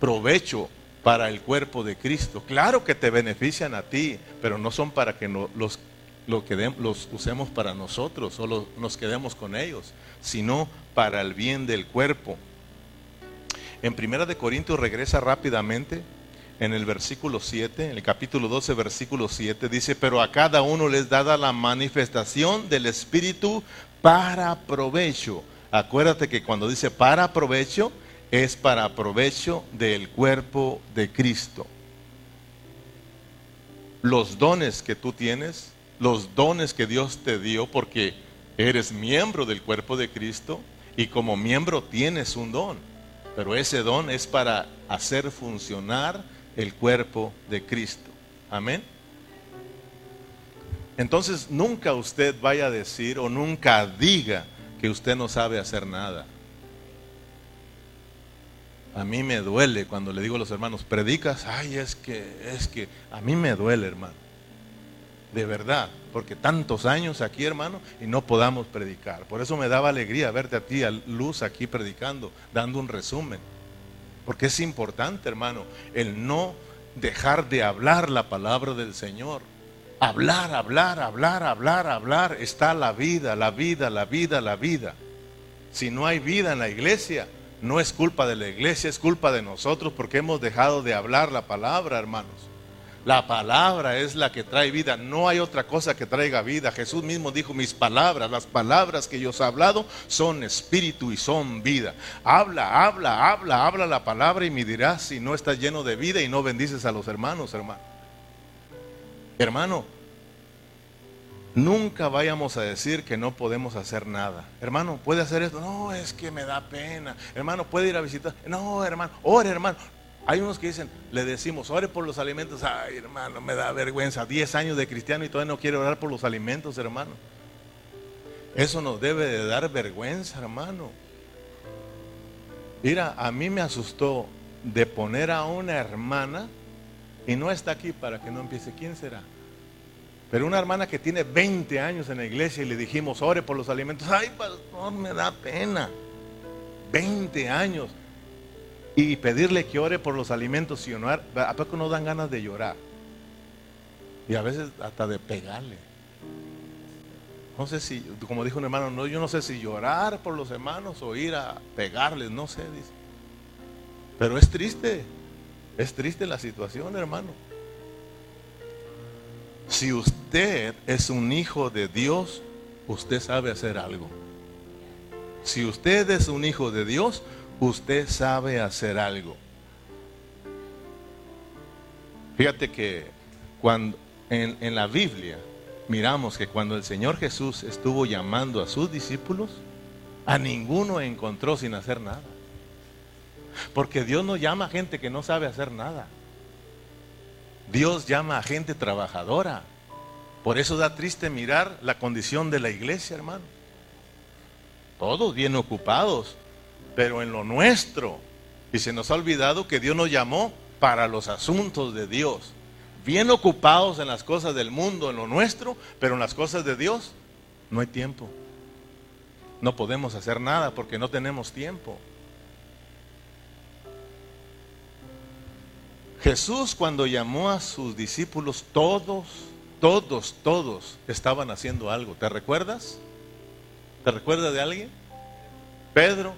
provecho para el cuerpo de Cristo. Claro que te benefician a ti, pero no son para que los, los usemos para nosotros o nos quedemos con ellos, sino para el bien del cuerpo. En Primera de Corintios regresa rápidamente en el versículo 7, en el capítulo 12, versículo 7, dice, pero a cada uno les dada la manifestación del Espíritu para provecho. Acuérdate que cuando dice para provecho, es para provecho del cuerpo de Cristo. Los dones que tú tienes, los dones que Dios te dio porque eres miembro del cuerpo de Cristo y como miembro tienes un don, pero ese don es para hacer funcionar el cuerpo de Cristo. Amén. Entonces nunca usted vaya a decir o nunca diga que usted no sabe hacer nada. A mí me duele cuando le digo a los hermanos, predicas, ay, es que, es que, a mí me duele, hermano. De verdad, porque tantos años aquí, hermano, y no podamos predicar. Por eso me daba alegría verte a ti, a Luz, aquí predicando, dando un resumen. Porque es importante, hermano, el no dejar de hablar la palabra del Señor. Hablar, hablar, hablar, hablar, hablar. Está la vida, la vida, la vida, la vida. Si no hay vida en la iglesia, no es culpa de la iglesia, es culpa de nosotros porque hemos dejado de hablar la palabra, hermanos. La palabra es la que trae vida. No hay otra cosa que traiga vida. Jesús mismo dijo, mis palabras, las palabras que yo he hablado son espíritu y son vida. Habla, habla, habla, habla la palabra y me dirás si no estás lleno de vida y no bendices a los hermanos, hermano. Hermano, nunca vayamos a decir que no podemos hacer nada. Hermano, ¿puede hacer esto? No, es que me da pena. Hermano, ¿puede ir a visitar? No, hermano, ore, hermano. Hay unos que dicen, le decimos, ore por los alimentos. Ay, hermano, me da vergüenza. Diez años de cristiano y todavía no quiere orar por los alimentos, hermano. Eso nos debe de dar vergüenza, hermano. Mira, a mí me asustó de poner a una hermana y no está aquí para que no empiece. ¿Quién será? Pero una hermana que tiene 20 años en la iglesia y le dijimos, ore por los alimentos. Ay, pastor, me da pena. 20 años y pedirle que ore por los alimentos y honrar, ¿a poco no dan ganas de llorar? Y a veces hasta de pegarle. No sé si, como dijo un hermano, no, yo no sé si llorar por los hermanos o ir a pegarles, no sé, dice. Pero es triste, es triste la situación, hermano. Si usted es un hijo de Dios, usted sabe hacer algo. Si usted es un hijo de Dios, usted sabe hacer algo. Fíjate que cuando en, en, la Biblia miramos que cuando el Señor Jesús estuvo llamando a sus discípulos, a ninguno encontró sin hacer nada. Porque Dios no llama a gente que no sabe hacer nada. Dios llama a gente trabajadora. Por eso da triste mirar la condición de la iglesia, hermano. Todos bien ocupados, pero en lo nuestro. Y se nos ha olvidado que Dios nos llamó para los asuntos de Dios. Bien ocupados en las cosas del mundo, en lo nuestro, pero en las cosas de Dios no hay tiempo. No podemos hacer nada porque no tenemos tiempo. Jesús cuando llamó a sus discípulos, todos, todos, todos estaban haciendo algo. ¿Te recuerdas? ¿Te recuerdas de alguien? Pedro,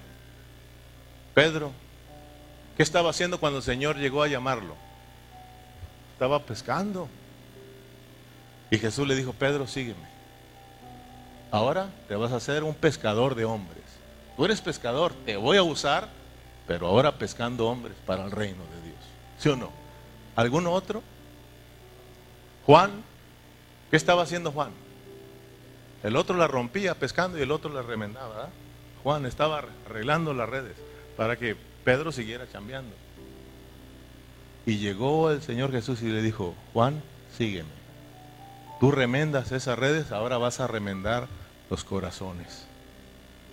Pedro, ¿qué estaba haciendo cuando el Señor llegó a llamarlo? Estaba pescando. Y Jesús le dijo, Pedro, sígueme. Ahora te vas a hacer un pescador de hombres. Tú eres pescador, te voy a usar, pero ahora pescando hombres para el reino de Dios. ¿Sí o no? ¿Alguno otro? Juan, ¿qué estaba haciendo Juan? El otro la rompía pescando y el otro la remendaba. Juan estaba arreglando las redes para que Pedro siguiera chambeando. Y llegó el Señor Jesús y le dijo, Juan, sígueme. Tú remendas esas redes, ahora vas a remendar los corazones.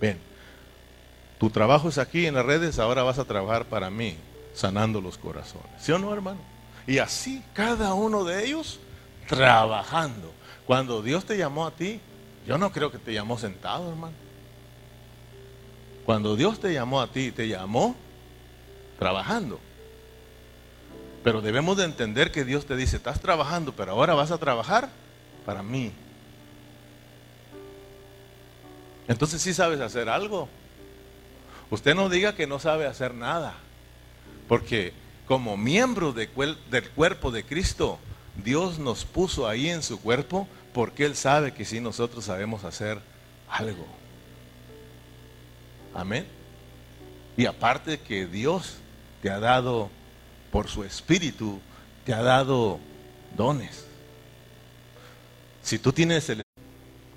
Ven, tu trabajo es aquí en las redes, ahora vas a trabajar para mí, sanando los corazones. ¿Sí o no, hermano? Y así cada uno de ellos trabajando. Cuando Dios te llamó a ti, yo no creo que te llamó sentado, hermano. Cuando Dios te llamó a ti, te llamó trabajando. Pero debemos de entender que Dios te dice, estás trabajando, pero ahora vas a trabajar para mí. Entonces sí sabes hacer algo. Usted no diga que no sabe hacer nada. Porque como miembro del cuerpo de Cristo, Dios nos puso ahí en su cuerpo porque Él sabe que sí nosotros sabemos hacer algo. Amén. Y aparte que Dios te ha dado, por su espíritu, te ha dado dones. Si tú tienes el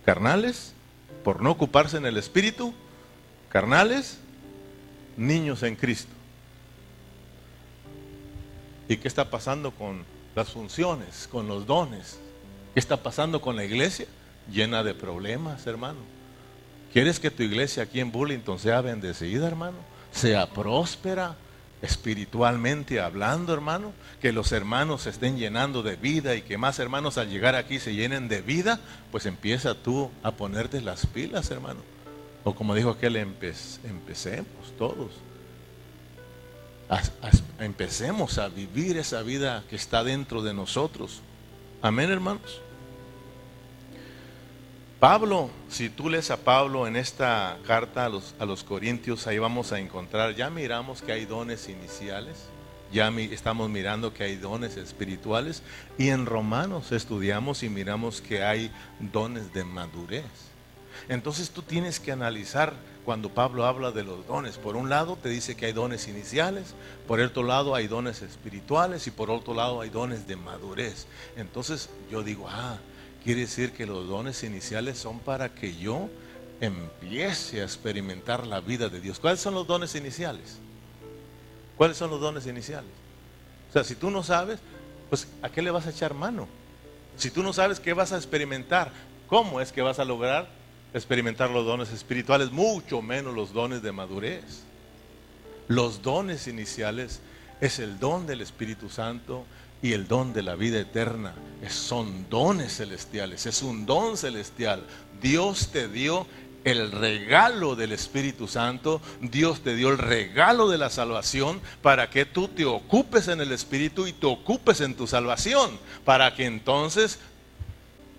carnales, por no ocuparse en el espíritu, carnales, niños en Cristo. ¿Y qué está pasando con las funciones, con los dones? ¿Qué está pasando con la iglesia? Llena de problemas, hermano. ¿Quieres que tu iglesia aquí en Bullington sea bendecida, hermano? Sea próspera espiritualmente hablando, hermano. Que los hermanos se estén llenando de vida y que más hermanos al llegar aquí se llenen de vida. Pues empieza tú a ponerte las pilas, hermano. O como dijo aquel, empecemos todos. empecemos a vivir esa vida que está dentro de nosotros. Amén, hermanos. Pablo, si tú lees a Pablo en esta carta a los, a los Corintios, ahí vamos a encontrar, ya miramos que hay dones iniciales, ya estamos mirando que hay dones espirituales y en Romanos estudiamos y miramos que hay dones de madurez. Entonces tú tienes que analizar cuando Pablo habla de los dones. Por un lado te dice que hay dones iniciales, por otro lado hay dones espirituales y por otro lado hay dones de madurez. Entonces yo digo, ah, quiere decir que los dones iniciales son para que yo empiece a experimentar la vida de Dios. ¿Cuáles son los dones iniciales? ¿Cuáles son los dones iniciales? O sea, si tú no sabes, pues ¿a qué le vas a echar mano? Si tú no sabes qué vas a experimentar, ¿cómo es que vas a lograr experimentar los dones espirituales? Mucho menos los dones de madurez. Los dones iniciales es el don del Espíritu Santo y el don de la vida eterna. Son dones celestiales, es un don celestial. Dios te dio el regalo del Espíritu Santo, Dios te dio el regalo de la salvación para que tú te ocupes en el Espíritu y te ocupes en tu salvación, para que entonces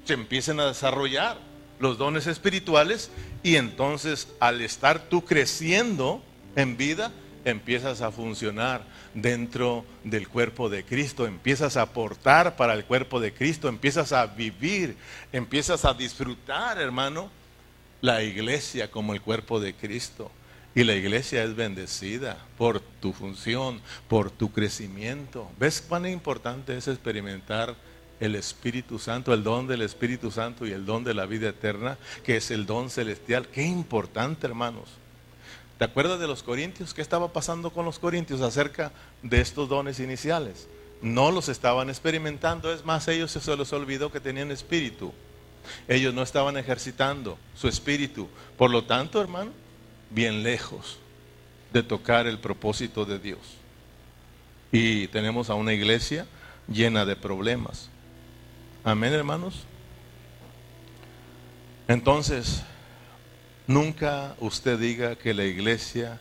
se empiecen a desarrollar los dones espirituales y entonces al estar tú creciendo en vida, empiezas a funcionar dentro del cuerpo de Cristo, empiezas a aportar para el cuerpo de Cristo, empiezas a vivir, empiezas a disfrutar, hermano, la iglesia como el cuerpo de Cristo. Y la iglesia es bendecida por tu función, por tu crecimiento. ¿Ves cuán importante es experimentar el Espíritu Santo, el don del Espíritu Santo y el don de la vida eterna, que es el don celestial? Qué importante, hermanos. ¿Te acuerdas de los corintios? ¿Qué estaba pasando con los corintios acerca de estos dones iniciales? No los estaban experimentando, es más, ellos se les olvidó que tenían espíritu. Ellos no estaban ejercitando su espíritu. Por lo tanto, hermano, bien lejos de tocar el propósito de Dios. Y tenemos a una iglesia llena de problemas. Amén, hermanos. Entonces, nunca usted diga que la iglesia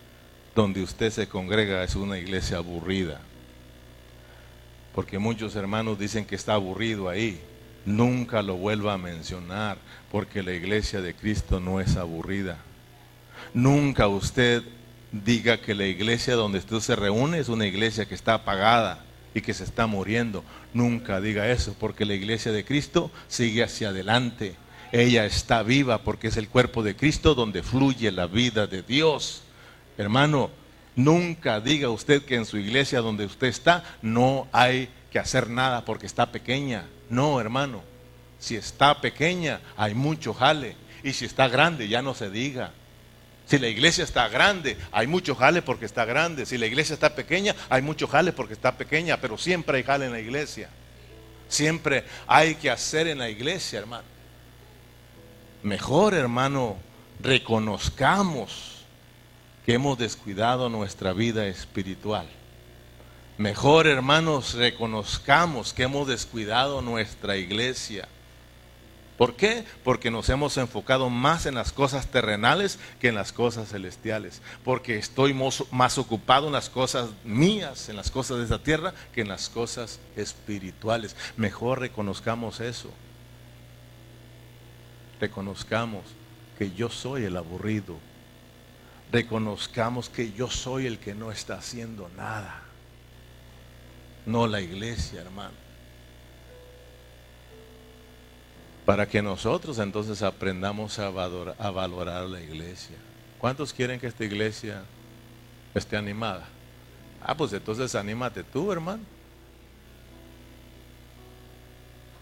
donde usted se congrega es una iglesia aburrida. Porque muchos hermanos dicen que está aburrido ahí nunca lo vuelva a mencionar, porque la iglesia de Cristo no es aburrida. Nunca usted diga que la iglesia donde usted se reúne es una iglesia que está apagada y que se está muriendo. Nunca diga eso, porque la iglesia de Cristo sigue hacia adelante. Ella está viva porque es el cuerpo de Cristo donde fluye la vida de Dios. Hermano, nunca diga usted que en su iglesia donde usted está no hay que hacer nada porque está pequeña. No, hermano. Si está pequeña, hay mucho jale. Y si está grande, ya no se diga. Si la iglesia está grande, hay mucho jale porque está grande. Si la iglesia está pequeña, hay mucho jale porque está pequeña. Pero siempre hay jale en la iglesia. Siempre hay que hacer en la iglesia, hermano. Mejor, hermano, reconozcamos que hemos descuidado nuestra vida espiritual. Mejor, hermanos, reconozcamos que hemos descuidado nuestra iglesia. ¿Por qué? Porque nos hemos enfocado más en las cosas terrenales que en las cosas celestiales. Porque estoy más ocupado en las cosas mías, en las cosas de esta tierra, que en las cosas espirituales. Mejor reconozcamos eso. Reconozcamos que yo soy el aburrido. Reconozcamos que yo soy el que no está haciendo nada no la iglesia, hermano. Para que nosotros entonces aprendamos a valorar, a la iglesia. ¿Cuántos quieren que esta iglesia esté animada? Ah, pues entonces anímate tú, hermano.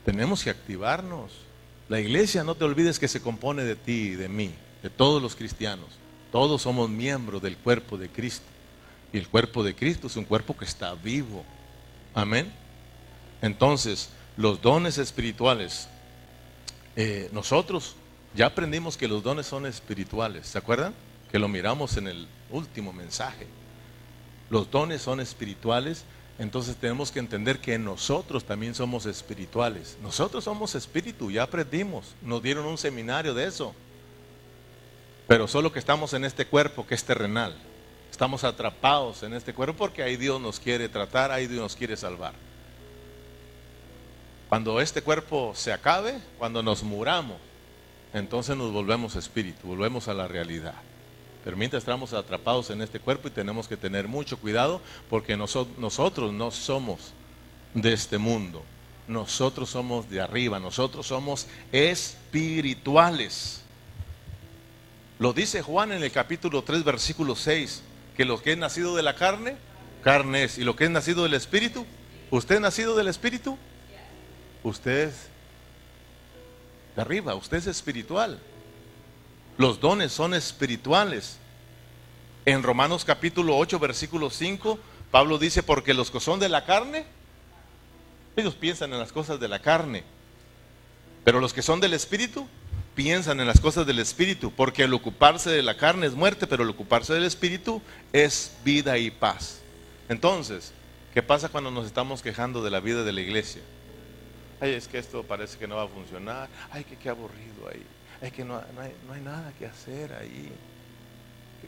Tenemos que activarnos. La iglesia, no te olvides que se compone de ti y de mí, de todos los cristianos. Todos somos miembros del cuerpo de Cristo. Y el cuerpo de Cristo es un cuerpo que está vivo. Amén. Entonces, los dones espirituales, eh, nosotros ya aprendimos que los dones son espirituales, ¿se acuerdan? Que lo miramos en el último mensaje. Los dones son espirituales, entonces tenemos que entender que nosotros también somos espirituales. Nosotros somos espíritu, ya aprendimos, nos dieron un seminario de eso. Pero solo que estamos en este cuerpo que es terrenal. Estamos atrapados en este cuerpo porque ahí Dios nos quiere tratar, ahí Dios nos quiere salvar. Cuando este cuerpo se acabe, cuando nos muramos, entonces nos volvemos espíritu, volvemos a la realidad. Pero mientras estamos atrapados en este cuerpo y tenemos que tener mucho cuidado porque nosotros no somos de este mundo. Nosotros somos de arriba, nosotros somos espirituales. Lo dice Juan en el capítulo 3, versículo 6, que lo que es nacido de la carne, carne es, y lo que es nacido del espíritu, ¿usted es nacido del espíritu? Usted es de arriba, usted es espiritual. Los dones son espirituales. En Romanos capítulo 8, versículo 5, Pablo dice, porque los que son de la carne, ellos piensan en las cosas de la carne. Pero los que son del espíritu, piensan en las cosas del espíritu, porque el ocuparse de la carne es muerte, pero el ocuparse del espíritu es vida y paz. Entonces, ¿qué pasa cuando nos estamos quejando de la vida de la iglesia? Ay, es que esto parece que no va a funcionar. Ay, que qué aburrido ahí es que no, hay, nada que hacer ahí.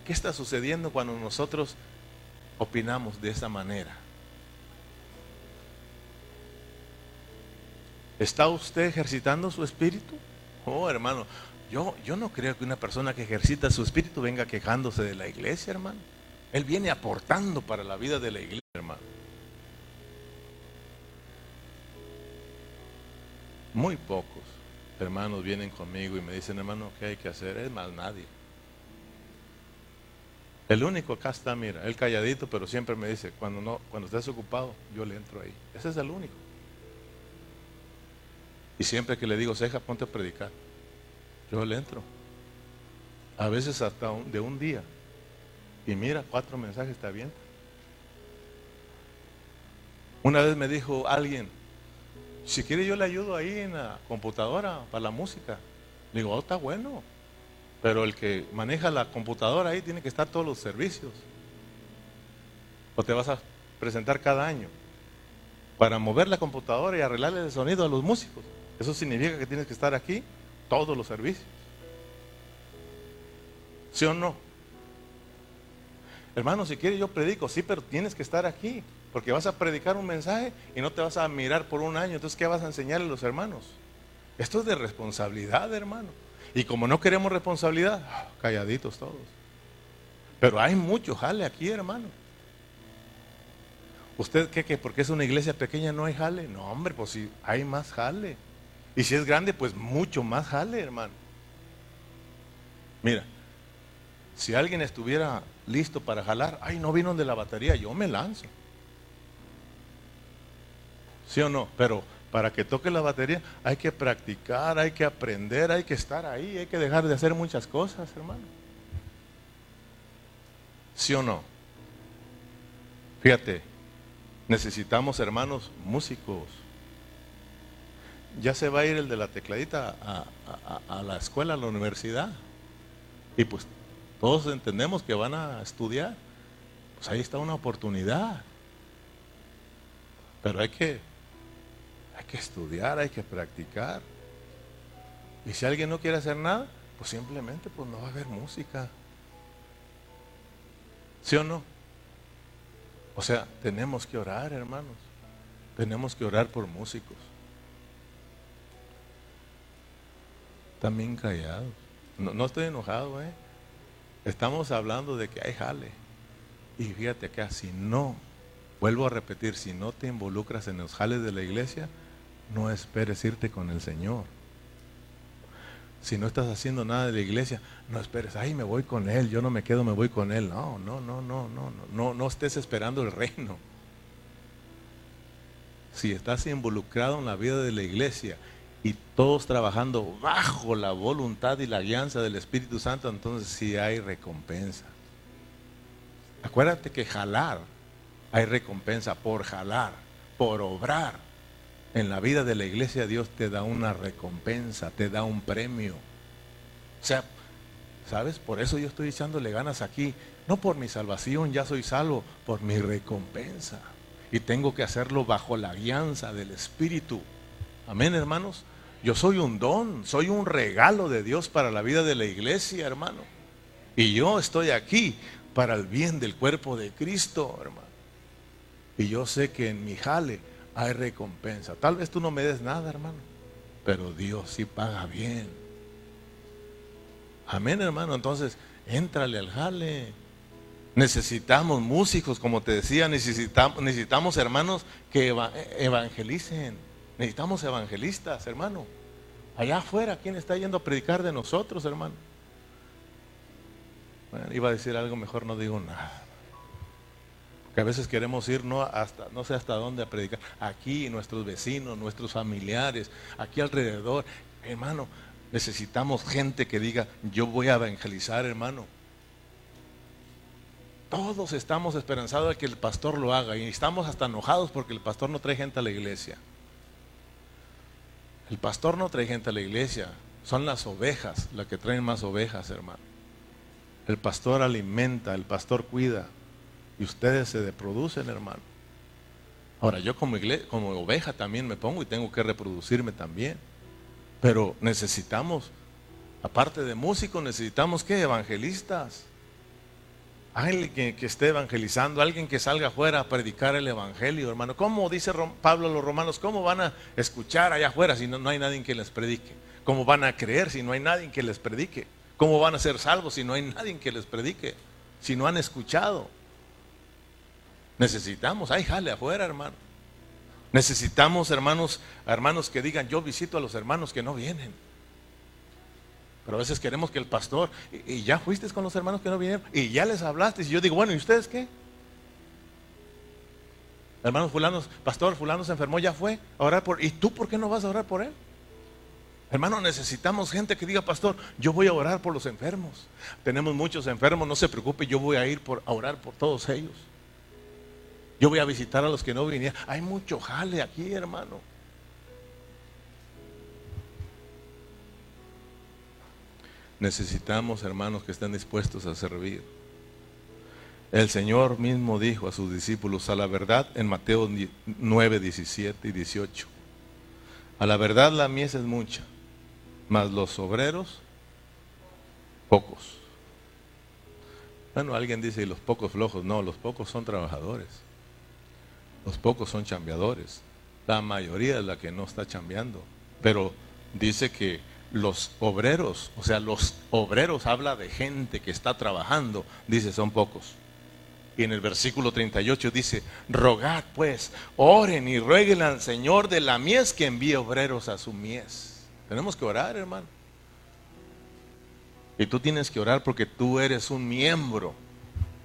¿Qué está sucediendo cuando nosotros opinamos de esa manera? ¿Está usted ejercitando su espíritu? Oh, hermano, yo, yo no creo que una persona que ejercita su espíritu venga quejándose de la iglesia, hermano. Él viene aportando para la vida de la iglesia, hermano. Muy pocos hermanos vienen conmigo y me dicen, hermano, ¿qué hay que hacer? Es más nadie. El único acá está, mira, él calladito, pero siempre me dice, cuando no, cuando estés ocupado, yo le entro ahí. Ese es el único. Y siempre que le digo, ceja, ponte a predicar, yo le entro. A veces hasta de un día. Y mira, cuatro mensajes está bien. Una vez me dijo alguien, si quiere yo le ayudo ahí en la computadora para la música. Le digo, oh, está bueno. Pero el que maneja la computadora ahí tiene que estar todos los servicios. O te vas a presentar cada año para mover la computadora y arreglarle el sonido a los músicos. Eso significa que tienes que estar aquí todos los servicios. ¿Sí o no? Hermano, si quiere yo predico, sí, pero tienes que estar aquí. Porque vas a predicar un mensaje y no te vas a mirar por un año. Entonces, ¿qué vas a enseñarle a los hermanos? Esto es de responsabilidad, hermano. Y como no queremos responsabilidad, calladitos todos. Pero hay mucho jale aquí, hermano. ¿Usted qué, qué? Porque es una iglesia pequeña no hay jale? No, hombre, pues si hay más jale. Y si es grande, pues mucho más jale, hermano. Mira, si alguien estuviera listo para jalar, ay, no vino de la batería, yo me lanzo. ¿Sí o no? Pero para que toque la batería hay que practicar, hay que aprender, hay que estar ahí, hay que dejar de hacer muchas cosas, hermano. ¿Sí o no? Fíjate, necesitamos hermanos músicos. Ya se va a ir el de la tecladita a, la escuela, a la universidad. Y pues todos entendemos que van a estudiar. Pues ahí está una oportunidad. Pero hay que que estudiar, hay que practicar. Y si alguien no quiere hacer nada, pues simplemente pues no va a haber música. ¿Sí o no? O sea, tenemos que orar, hermanos. Tenemos que orar por músicos. También callados. No, no estoy enojado, ¿eh? Estamos hablando de que hay jale. Y fíjate que si no, vuelvo a repetir, si no te involucras en los jales de la iglesia, no esperes irte con el Señor. Si no estás haciendo nada de la iglesia, no esperes, ay, me voy con Él, yo no me quedo, me voy con Él. No, no, no, no, no, no, no estés esperando el reino. Si estás involucrado en la vida de la iglesia y todos trabajando bajo la voluntad y la alianza del Espíritu Santo, entonces sí hay recompensa. Acuérdate que jalar, hay recompensa por jalar, por obrar en la vida de la iglesia Dios te da una recompensa, te da un premio. O sea, ¿sabes? Por eso yo estoy echándole ganas aquí. No por mi salvación, ya soy salvo, por mi recompensa. Y tengo que hacerlo bajo la guianza del Espíritu. Amén, hermanos. Yo soy un don, soy un regalo de Dios para la vida de la iglesia, hermano. Y yo estoy aquí para el bien del cuerpo de Cristo, hermano. Y yo sé que en mi jale hay recompensa. Tal vez tú no me des nada, hermano, pero Dios sí paga bien. Amén, hermano. Entonces, éntrale al jale. Necesitamos músicos, como te decía, necesitamos, necesitamos hermanos que evangelicen. Necesitamos evangelistas, hermano. Allá afuera, ¿quién está yendo a predicar de nosotros, hermano? Bueno, iba a decir algo, mejor no digo nada. Que a veces queremos ir no hasta, no sé hasta dónde a predicar. Aquí, nuestros vecinos, nuestros familiares, aquí alrededor. Hermano, necesitamos gente que diga, yo voy a evangelizar, hermano. Todos estamos esperanzados de que el pastor lo haga y estamos hasta enojados porque el pastor no trae gente a la iglesia. El pastor no trae gente a la iglesia, son las ovejas las que traen más ovejas, hermano. El pastor alimenta, el pastor cuida y ustedes se reproducen, hermano. Ahora, yo como, oveja también me pongo y tengo que reproducirme también. Pero necesitamos, aparte de músicos, necesitamos que evangelistas. Alguien que, esté evangelizando, alguien que salga afuera a predicar el evangelio, hermano. ¿Cómo dice Pablo a los romanos? ¿Cómo van a escuchar allá afuera si no, no hay nadie que les predique? ¿Cómo van a creer si no hay nadie que les predique? ¿Cómo van a ser salvos si no hay nadie que les predique? Si no han escuchado. Necesitamos, hay jale afuera, hermano. Necesitamos, hermanos, hermanos que digan, yo visito a los hermanos que no vienen. Pero a veces queremos que el pastor, y, ya fuiste con los hermanos que no vinieron, y ya les hablaste, y yo digo, bueno, ¿y ustedes qué? Hermanos fulanos, pastor, fulano se enfermó, ya fue a orar por, ¿y tú por qué no vas a orar por él? Hermano, necesitamos gente que diga, pastor, yo voy a orar por los enfermos. Tenemos muchos enfermos, no se preocupe, yo voy a ir por, a orar por todos ellos. Yo voy a visitar a los que no vinieron. Hay mucho jale aquí, hermano. Necesitamos hermanos que estén dispuestos a servir. El Señor mismo dijo a sus discípulos a la verdad en Mateo 9, 17 y 18. A la verdad la mies es mucha, mas los obreros pocos. Bueno, alguien dice, y los pocos flojos. No, los pocos son trabajadores. Los pocos son chambeadores. La mayoría es la que no está chambeando. Pero dice que los obreros, o sea, los obreros habla de gente que está trabajando, dice, son pocos. Y en el versículo 38 dice, rogad pues, oren y rueguen al Señor de la mies que envíe obreros a su mies. Tenemos que orar, hermano. Y tú tienes que orar porque tú eres un miembro.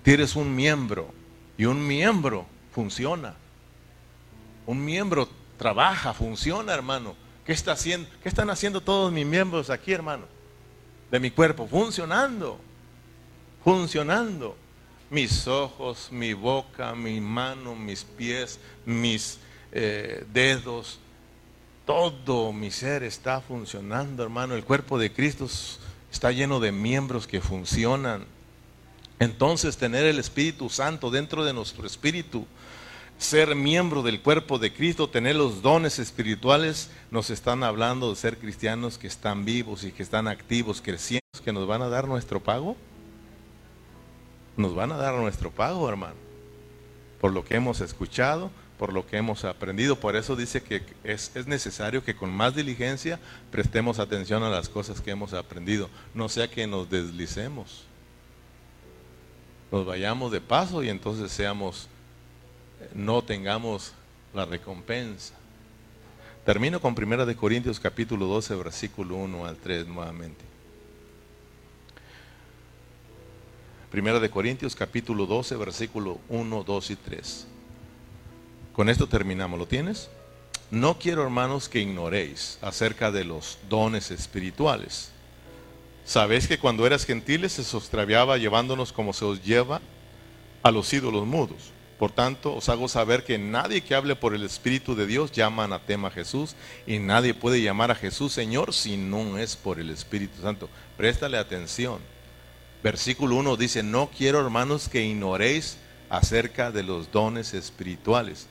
Tú eres un miembro. Y un miembro funciona. Un miembro trabaja, funciona, hermano. ¿Qué, está haciendo, ¿Qué están haciendo todos mis miembros aquí, hermano? De mi cuerpo, funcionando, funcionando. Mis ojos, mi boca, mi mano, mis pies, mis eh, dedos, todo mi ser está funcionando, hermano. El cuerpo de Cristo está lleno de miembros que funcionan. Entonces tener el Espíritu Santo dentro de nuestro espíritu ser miembro del cuerpo de Cristo, tener los dones espirituales, nos están hablando de ser cristianos que están vivos y que están activos, creciendo, que nos van a dar nuestro pago. Nos van a dar nuestro pago, hermano, por lo que hemos escuchado, por lo que hemos aprendido. Por eso dice que es, es necesario que con más diligencia prestemos atención a las cosas que hemos aprendido, no sea que nos deslicemos, nos vayamos de paso y entonces seamos no tengamos la recompensa. Termino con 1 de Corintios capítulo 12, versículo 1 al 3 nuevamente. 1 de Corintios capítulo 12, versículo 1, 2 y 3. Con esto terminamos. ¿Lo tienes? No quiero, hermanos, que ignoréis acerca de los dones espirituales. Sabéis que cuando eras gentiles se os llevándonos como se os lleva a los ídolos mudos por tanto, os hago saber que nadie que hable por el Espíritu de Dios llama anatema a Jesús y nadie puede llamar a Jesús Señor si no es por el Espíritu Santo. Préstale atención. Versículo 1 dice, no quiero hermanos que ignoréis acerca de los dones espirituales,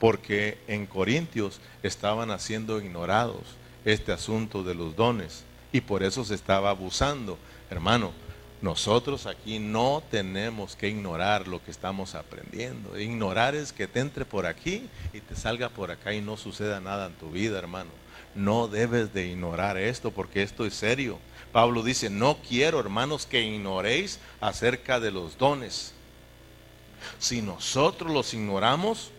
porque en Corintios estaban haciendo ignorados este asunto de los dones y por eso se estaba abusando. Hermano, nosotros aquí no tenemos que ignorar lo que estamos aprendiendo. Ignorar es que te entre por aquí y te salga por acá y no suceda nada en tu vida, hermano. No debes de ignorar esto porque esto es serio. Pablo dice, no quiero, hermanos, que ignoréis acerca de los dones. Si nosotros los ignoramos,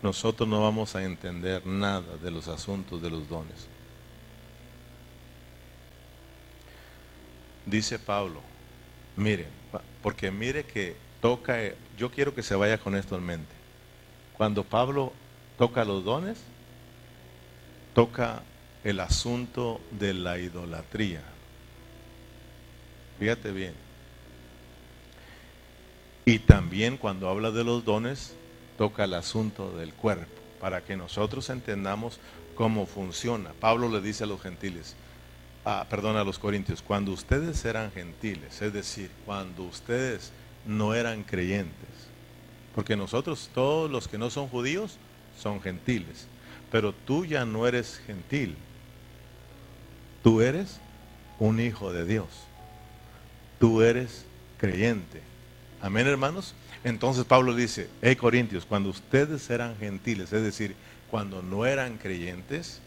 nosotros no vamos a entender nada de los asuntos de los dones. Dice Pablo, mire, porque mire que toca, yo quiero que se vaya con esto en mente. Cuando Pablo toca los dones, toca el asunto de la idolatría. Fíjate bien. Y también cuando habla de los dones, toca el asunto del cuerpo, para que nosotros entendamos cómo funciona. Pablo le dice a los gentiles, perdón, a los corintios, cuando ustedes eran gentiles, es decir, cuando ustedes no eran creyentes, porque nosotros, todos los que no son judíos, son gentiles, pero tú ya no eres gentil, tú eres un hijo de Dios, tú eres creyente. Amén, hermanos. Entonces Pablo dice, hey Corintios, cuando ustedes eran gentiles, es decir, cuando no eran creyentes,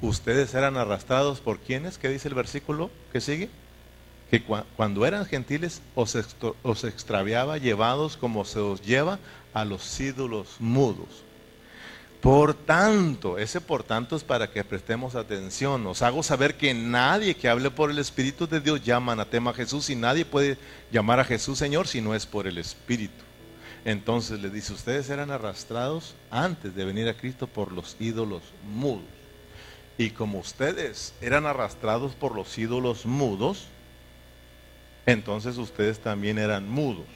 ustedes eran arrastrados por quienes, ¿qué dice el versículo que sigue? Que cuando eran gentiles os, extraviaba llevados como se os lleva a los ídolos mudos. Por tanto, ese por tanto es para que prestemos atención. Os hago saber que nadie que hable por el Espíritu de Dios llama anatema a Jesús y nadie puede llamar a Jesús Señor si no es por el Espíritu. Entonces le dice, ustedes eran arrastrados antes de venir a Cristo por los ídolos mudos. Y como ustedes eran arrastrados por los ídolos mudos, entonces ustedes también eran mudos.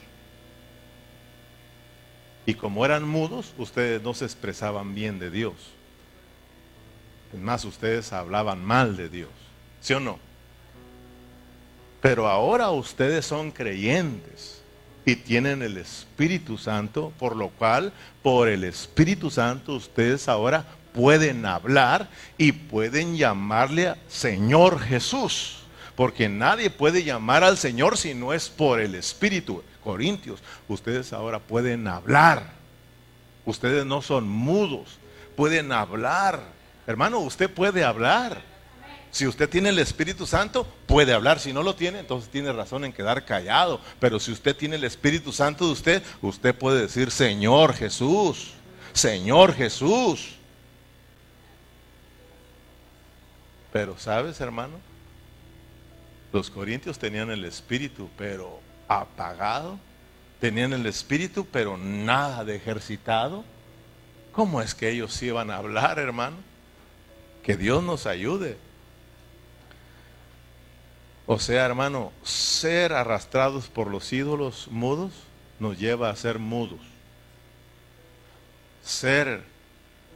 Y como eran mudos, ustedes no se expresaban bien de Dios. Es más, ustedes hablaban mal de Dios. ¿Sí o no? Pero ahora ustedes son creyentes y tienen el Espíritu Santo, por lo cual, por el Espíritu Santo, ustedes ahora pueden hablar y pueden llamarle Señor Jesús. Porque nadie puede llamar al Señor si no es por el Espíritu. Corintios, ustedes ahora pueden hablar. Ustedes no son mudos, pueden hablar. Hermano, usted puede hablar. Si usted tiene el Espíritu Santo, puede hablar. Si no lo tiene, entonces tiene razón en quedar callado. Pero si usted tiene el Espíritu Santo de usted, usted puede decir, Señor Jesús, Señor Jesús. Pero sabes, hermano, los corintios tenían el Espíritu, pero apagado, tenían el espíritu, pero nada de ejercitado. ¿Cómo es que ellos iban a hablar, hermano? Que Dios nos ayude. O sea, hermano, ser arrastrados por los ídolos mudos nos lleva a ser mudos. Ser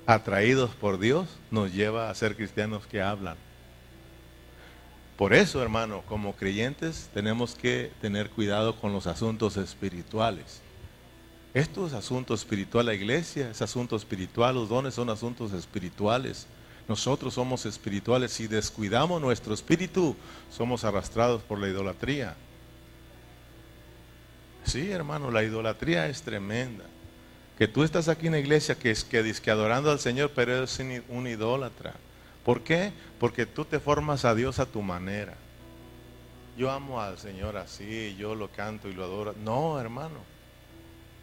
atraídos por Dios nos lleva a ser cristianos que hablan. Por eso, hermano, como creyentes tenemos que tener cuidado con los asuntos espirituales. Estos asuntos espirituales, la iglesia es asunto espiritual, los dones son asuntos espirituales. Nosotros somos espirituales. Si descuidamos nuestro espíritu, somos arrastrados por la idolatría. Sí, hermano, la idolatría es tremenda. Que tú estás aquí en la iglesia que es que, que adorando al Señor, pero eres un idólatra. ¿Por qué? Porque tú te formas a Dios a tu manera. Yo amo al Señor así, yo lo canto y lo adoro. No, hermano.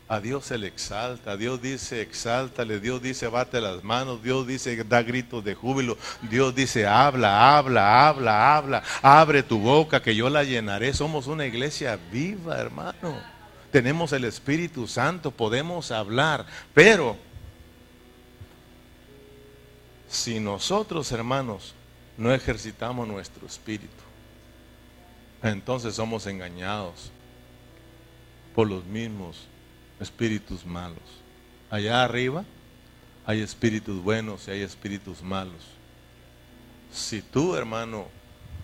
A Dios se le exalta, Dios dice exáltale, Dios dice bate las manos, Dios dice da gritos de júbilo, Dios dice habla, habla, habla, habla, abre tu boca que yo la llenaré. Somos una iglesia viva, hermano. Tenemos el Espíritu Santo, podemos hablar, pero si nosotros, hermanos, no ejercitamos nuestro espíritu, entonces somos engañados por los mismos espíritus malos. Allá arriba hay espíritus buenos y hay espíritus malos. Si tú, hermano,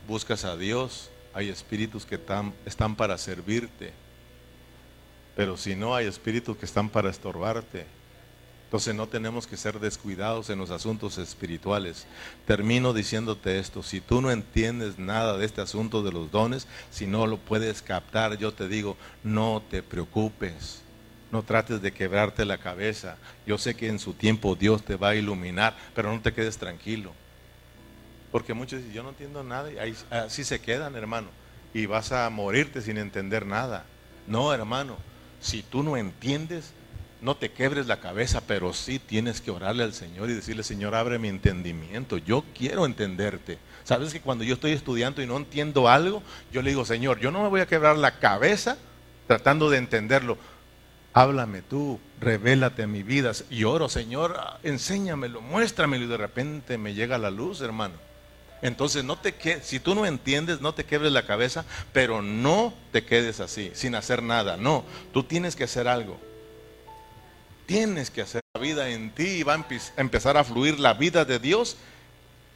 buscas a Dios, hay espíritus que están, para servirte. Pero si no, hay espíritus que están para estorbarte. Entonces no tenemos que ser descuidados en los asuntos espirituales. Termino diciéndote esto, si tú no entiendes nada de este asunto de los dones, si no lo puedes captar, yo te digo, no te preocupes. No trates de quebrarte la cabeza. Yo sé que en su tiempo Dios te va a iluminar, pero no te quedes tranquilo. Porque muchos dicen, yo no entiendo nada, y ahí, así se quedan, hermano. Y vas a morirte sin entender nada. No, hermano, si tú no entiendes, no te quebres la cabeza, pero sí tienes que orarle al Señor y decirle, Señor, abre mi entendimiento, yo quiero entenderte. Sabes que cuando yo estoy estudiando y no entiendo algo, yo le digo, Señor, yo no me voy a quebrar la cabeza tratando de entenderlo. Háblame tú, revélate a mi vida. Y oro, Señor, enséñamelo, muéstramelo. Y de repente me llega la luz, hermano. Entonces, no te que, si tú no entiendes, no te quebres la cabeza, pero no te quedes así, sin hacer nada. No, tú tienes que hacer algo. Tienes que hacer la vida en ti y va a empezar a fluir la vida de Dios.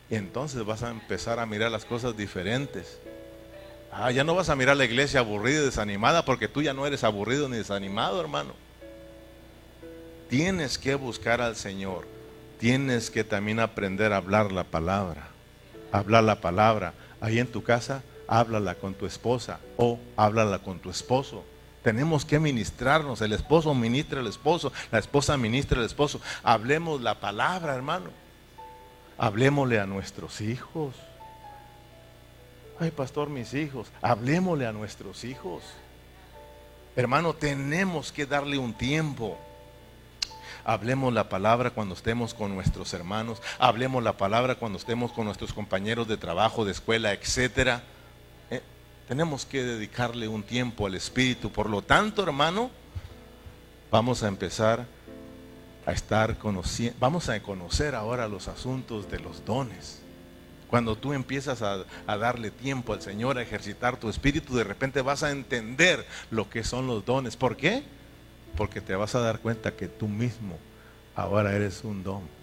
Y entonces vas a empezar a mirar las cosas diferentes. Ah, ya no vas a mirar la iglesia aburrida y desanimada porque tú ya no eres aburrido ni desanimado, hermano. Tienes que buscar al Señor. Tienes que también aprender a hablar la palabra. Hablar la palabra. Ahí en tu casa, háblala con tu esposa o háblala con tu esposo. Tenemos que ministrarnos. El esposo ministra al esposo, la esposa ministra al esposo. Hablemos la palabra, hermano. Hablemosle a nuestros hijos. Ay, pastor, mis hijos. Hablemosle a nuestros hijos. Hermano, tenemos que darle un tiempo. Hablemos la palabra cuando estemos con nuestros hermanos. Hablemos la palabra cuando estemos con nuestros compañeros de trabajo, de escuela, etcétera. Tenemos que dedicarle un tiempo al Espíritu. Por lo tanto, hermano, vamos a empezar a estar conociendo, vamos a conocer ahora los asuntos de los dones. Cuando tú empiezas a, a, darle tiempo al Señor, a ejercitar tu espíritu, de repente vas a entender lo que son los dones. ¿Por qué? Porque te vas a dar cuenta que tú mismo ahora eres un don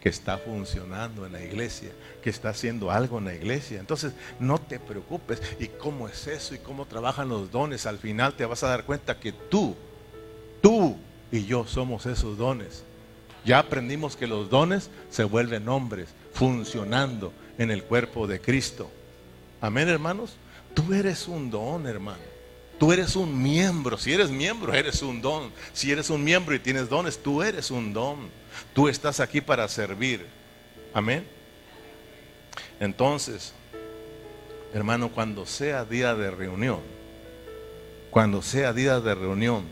que está funcionando en la iglesia, que está haciendo algo en la iglesia. Entonces, no te preocupes. ¿Y cómo es eso? ¿Y cómo trabajan los dones? Al final te vas a dar cuenta que tú, tú y yo somos esos dones. Ya aprendimos que los dones se vuelven hombres funcionando en el cuerpo de Cristo. Amén, hermanos. Tú eres un don, hermano. Tú eres un miembro. Si eres miembro, eres un don. Si eres un miembro y tienes dones, tú eres un don. Tú estás aquí para servir. Amén. Entonces, hermano, cuando sea día de reunión, cuando sea día de reunión,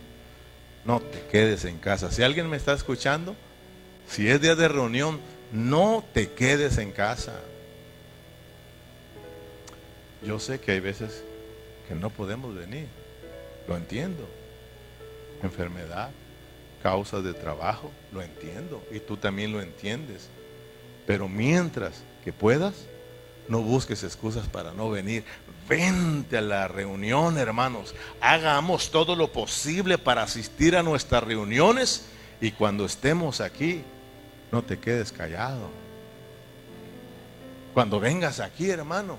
no te quedes en casa. Si alguien me está escuchando, si es día de reunión, no te quedes en casa. Yo sé que hay veces que no podemos venir. Lo entiendo. Enfermedad, causas de trabajo, lo entiendo. Y tú también lo entiendes. Pero mientras que puedas, no busques excusas para no venir. Vente a la reunión, hermanos. Hagamos todo lo posible para asistir a nuestras reuniones. Y cuando estemos aquí, no te quedes callado. Cuando vengas aquí, hermano,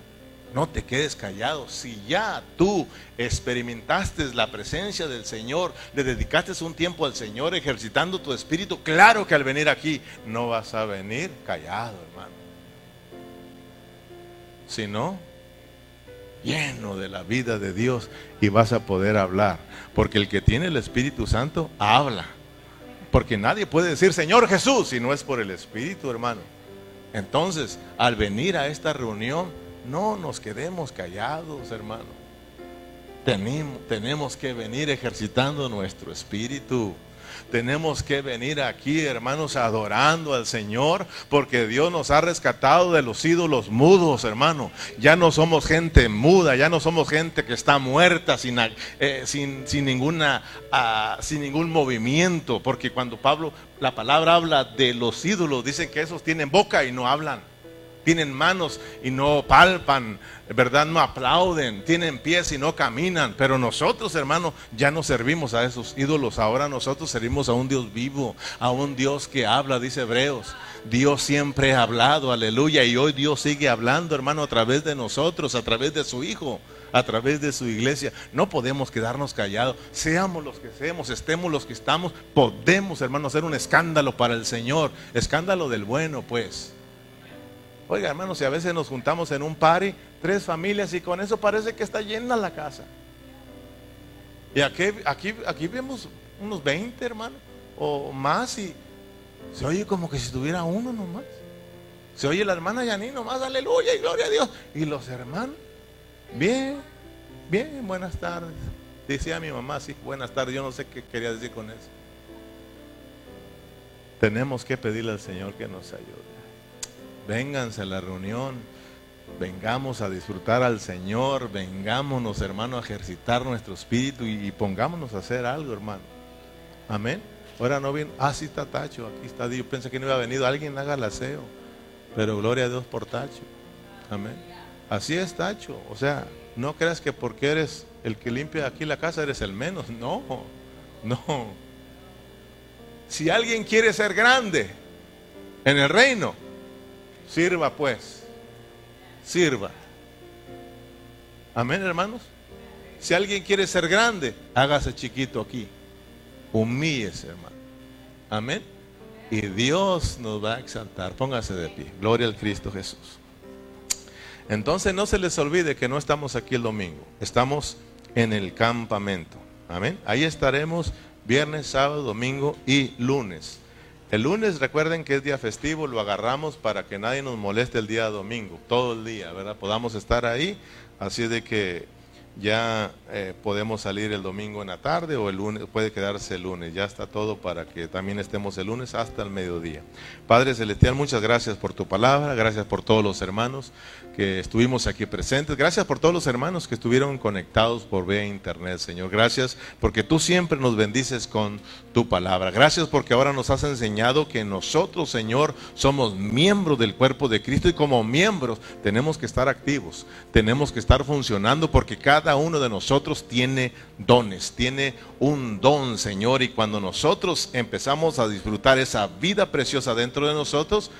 no te quedes callado. Si ya tú experimentaste la presencia del Señor, le dedicaste un tiempo al Señor ejercitando tu espíritu, claro que al venir aquí no vas a venir callado, hermano. Sino lleno de la vida de Dios y vas a poder hablar. Porque el que tiene el Espíritu Santo habla. Porque nadie puede decir Señor Jesús si no es por el Espíritu, hermano. Entonces, al venir a esta reunión, no nos quedemos callados, hermano. Tenemos, que venir ejercitando nuestro espíritu. Tenemos que venir aquí, hermanos, adorando al Señor, porque Dios nos ha rescatado de los ídolos mudos, hermano. Ya no somos gente muda, ya no somos gente que está muerta sin, eh, ninguna, ah, sin ningún movimiento, porque cuando Pablo, la palabra habla de los ídolos, dicen que esos tienen boca y no hablan tienen manos y no palpan, ¿verdad? No aplauden, tienen pies y no caminan. Pero nosotros, hermano, ya no servimos a esos ídolos. Ahora nosotros servimos a un Dios vivo, a un Dios que habla, dice Hebreos. Dios siempre ha hablado, aleluya. Y hoy Dios sigue hablando, hermano, a través de nosotros, a través de su Hijo a través de su iglesia. No podemos quedarnos callados. Seamos los que seamos, estemos los que estamos. Podemos, hermano, hacer un escándalo para el Señor. Escándalo del bueno, pues. Oiga, hermanos, si a veces nos juntamos en un party, tres familias, y con eso parece que está llena la casa. Y aquí, aquí, aquí vemos unos 20, hermano, o más, y se oye como que si estuviera uno nomás. Se oye la hermana Yaní nomás, aleluya y gloria a Dios. Y los hermanos, bien, bien, buenas tardes. Decía mi mamá, sí, buenas tardes. Yo no sé qué quería decir con eso. Tenemos que pedirle al Señor que nos ayude. Vénganse a la reunión. Vengamos a disfrutar al Señor. Vengámonos, hermano, a ejercitar nuestro espíritu y, pongámonos a hacer algo, hermano. Amén. Ahora no viene. Ah, sí está Tacho. Aquí está. Yo pensé que no iba a venir. Alguien haga el aseo. Pero gloria a Dios por Tacho. Amén. Así es Tacho. O sea, no creas que porque eres el que limpia aquí la casa eres el menos. No, no. Si alguien quiere ser grande en el reino, sirva pues. Sirva. Amén, hermanos. Si alguien quiere ser grande, hágase chiquito aquí. Humíllese, hermano. Amén. Y Dios nos va a exaltar. Póngase de pie. Gloria al Cristo Jesús. Entonces no se les olvide que no estamos aquí el domingo. Estamos en el campamento. Amén. Ahí estaremos viernes, sábado, domingo y lunes. El lunes recuerden que es día festivo, lo agarramos para que nadie nos moleste el día domingo, todo el día, ¿verdad? Podamos estar ahí, así de que ya eh, podemos salir el domingo en la tarde o el lunes, puede quedarse el lunes, ya está todo para que también estemos el lunes hasta el mediodía. Padre Celestial, muchas gracias por tu palabra, gracias por todos los hermanos que estuvimos aquí presentes. Gracias por todos los hermanos que estuvieron conectados por vía internet, Señor. Gracias porque tú siempre nos bendices con tu palabra. Gracias porque ahora nos has enseñado que nosotros, Señor, somos miembros del cuerpo de Cristo y como miembros tenemos que estar activos, tenemos que estar funcionando porque cada uno de nosotros tiene dones, tiene un don, Señor, y cuando nosotros empezamos a disfrutar esa vida preciosa dentro de nosotros,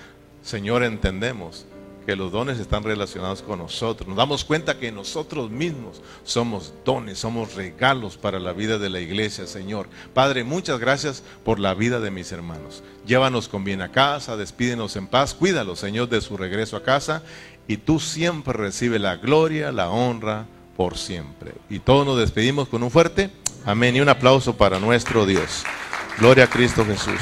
Señor, entendemos que los dones están relacionados con nosotros. Nos damos cuenta que nosotros mismos somos dones, somos regalos para la vida de la iglesia, Señor. Padre, muchas gracias por la vida de mis hermanos. Llévanos con bien a casa, despídenos en paz, cuídalos, Señor, de su regreso a casa. Y tú siempre recibes la gloria, la honra por siempre. Y todos nos despedimos con un fuerte amén y un aplauso para nuestro Dios. Gloria a Cristo Jesús.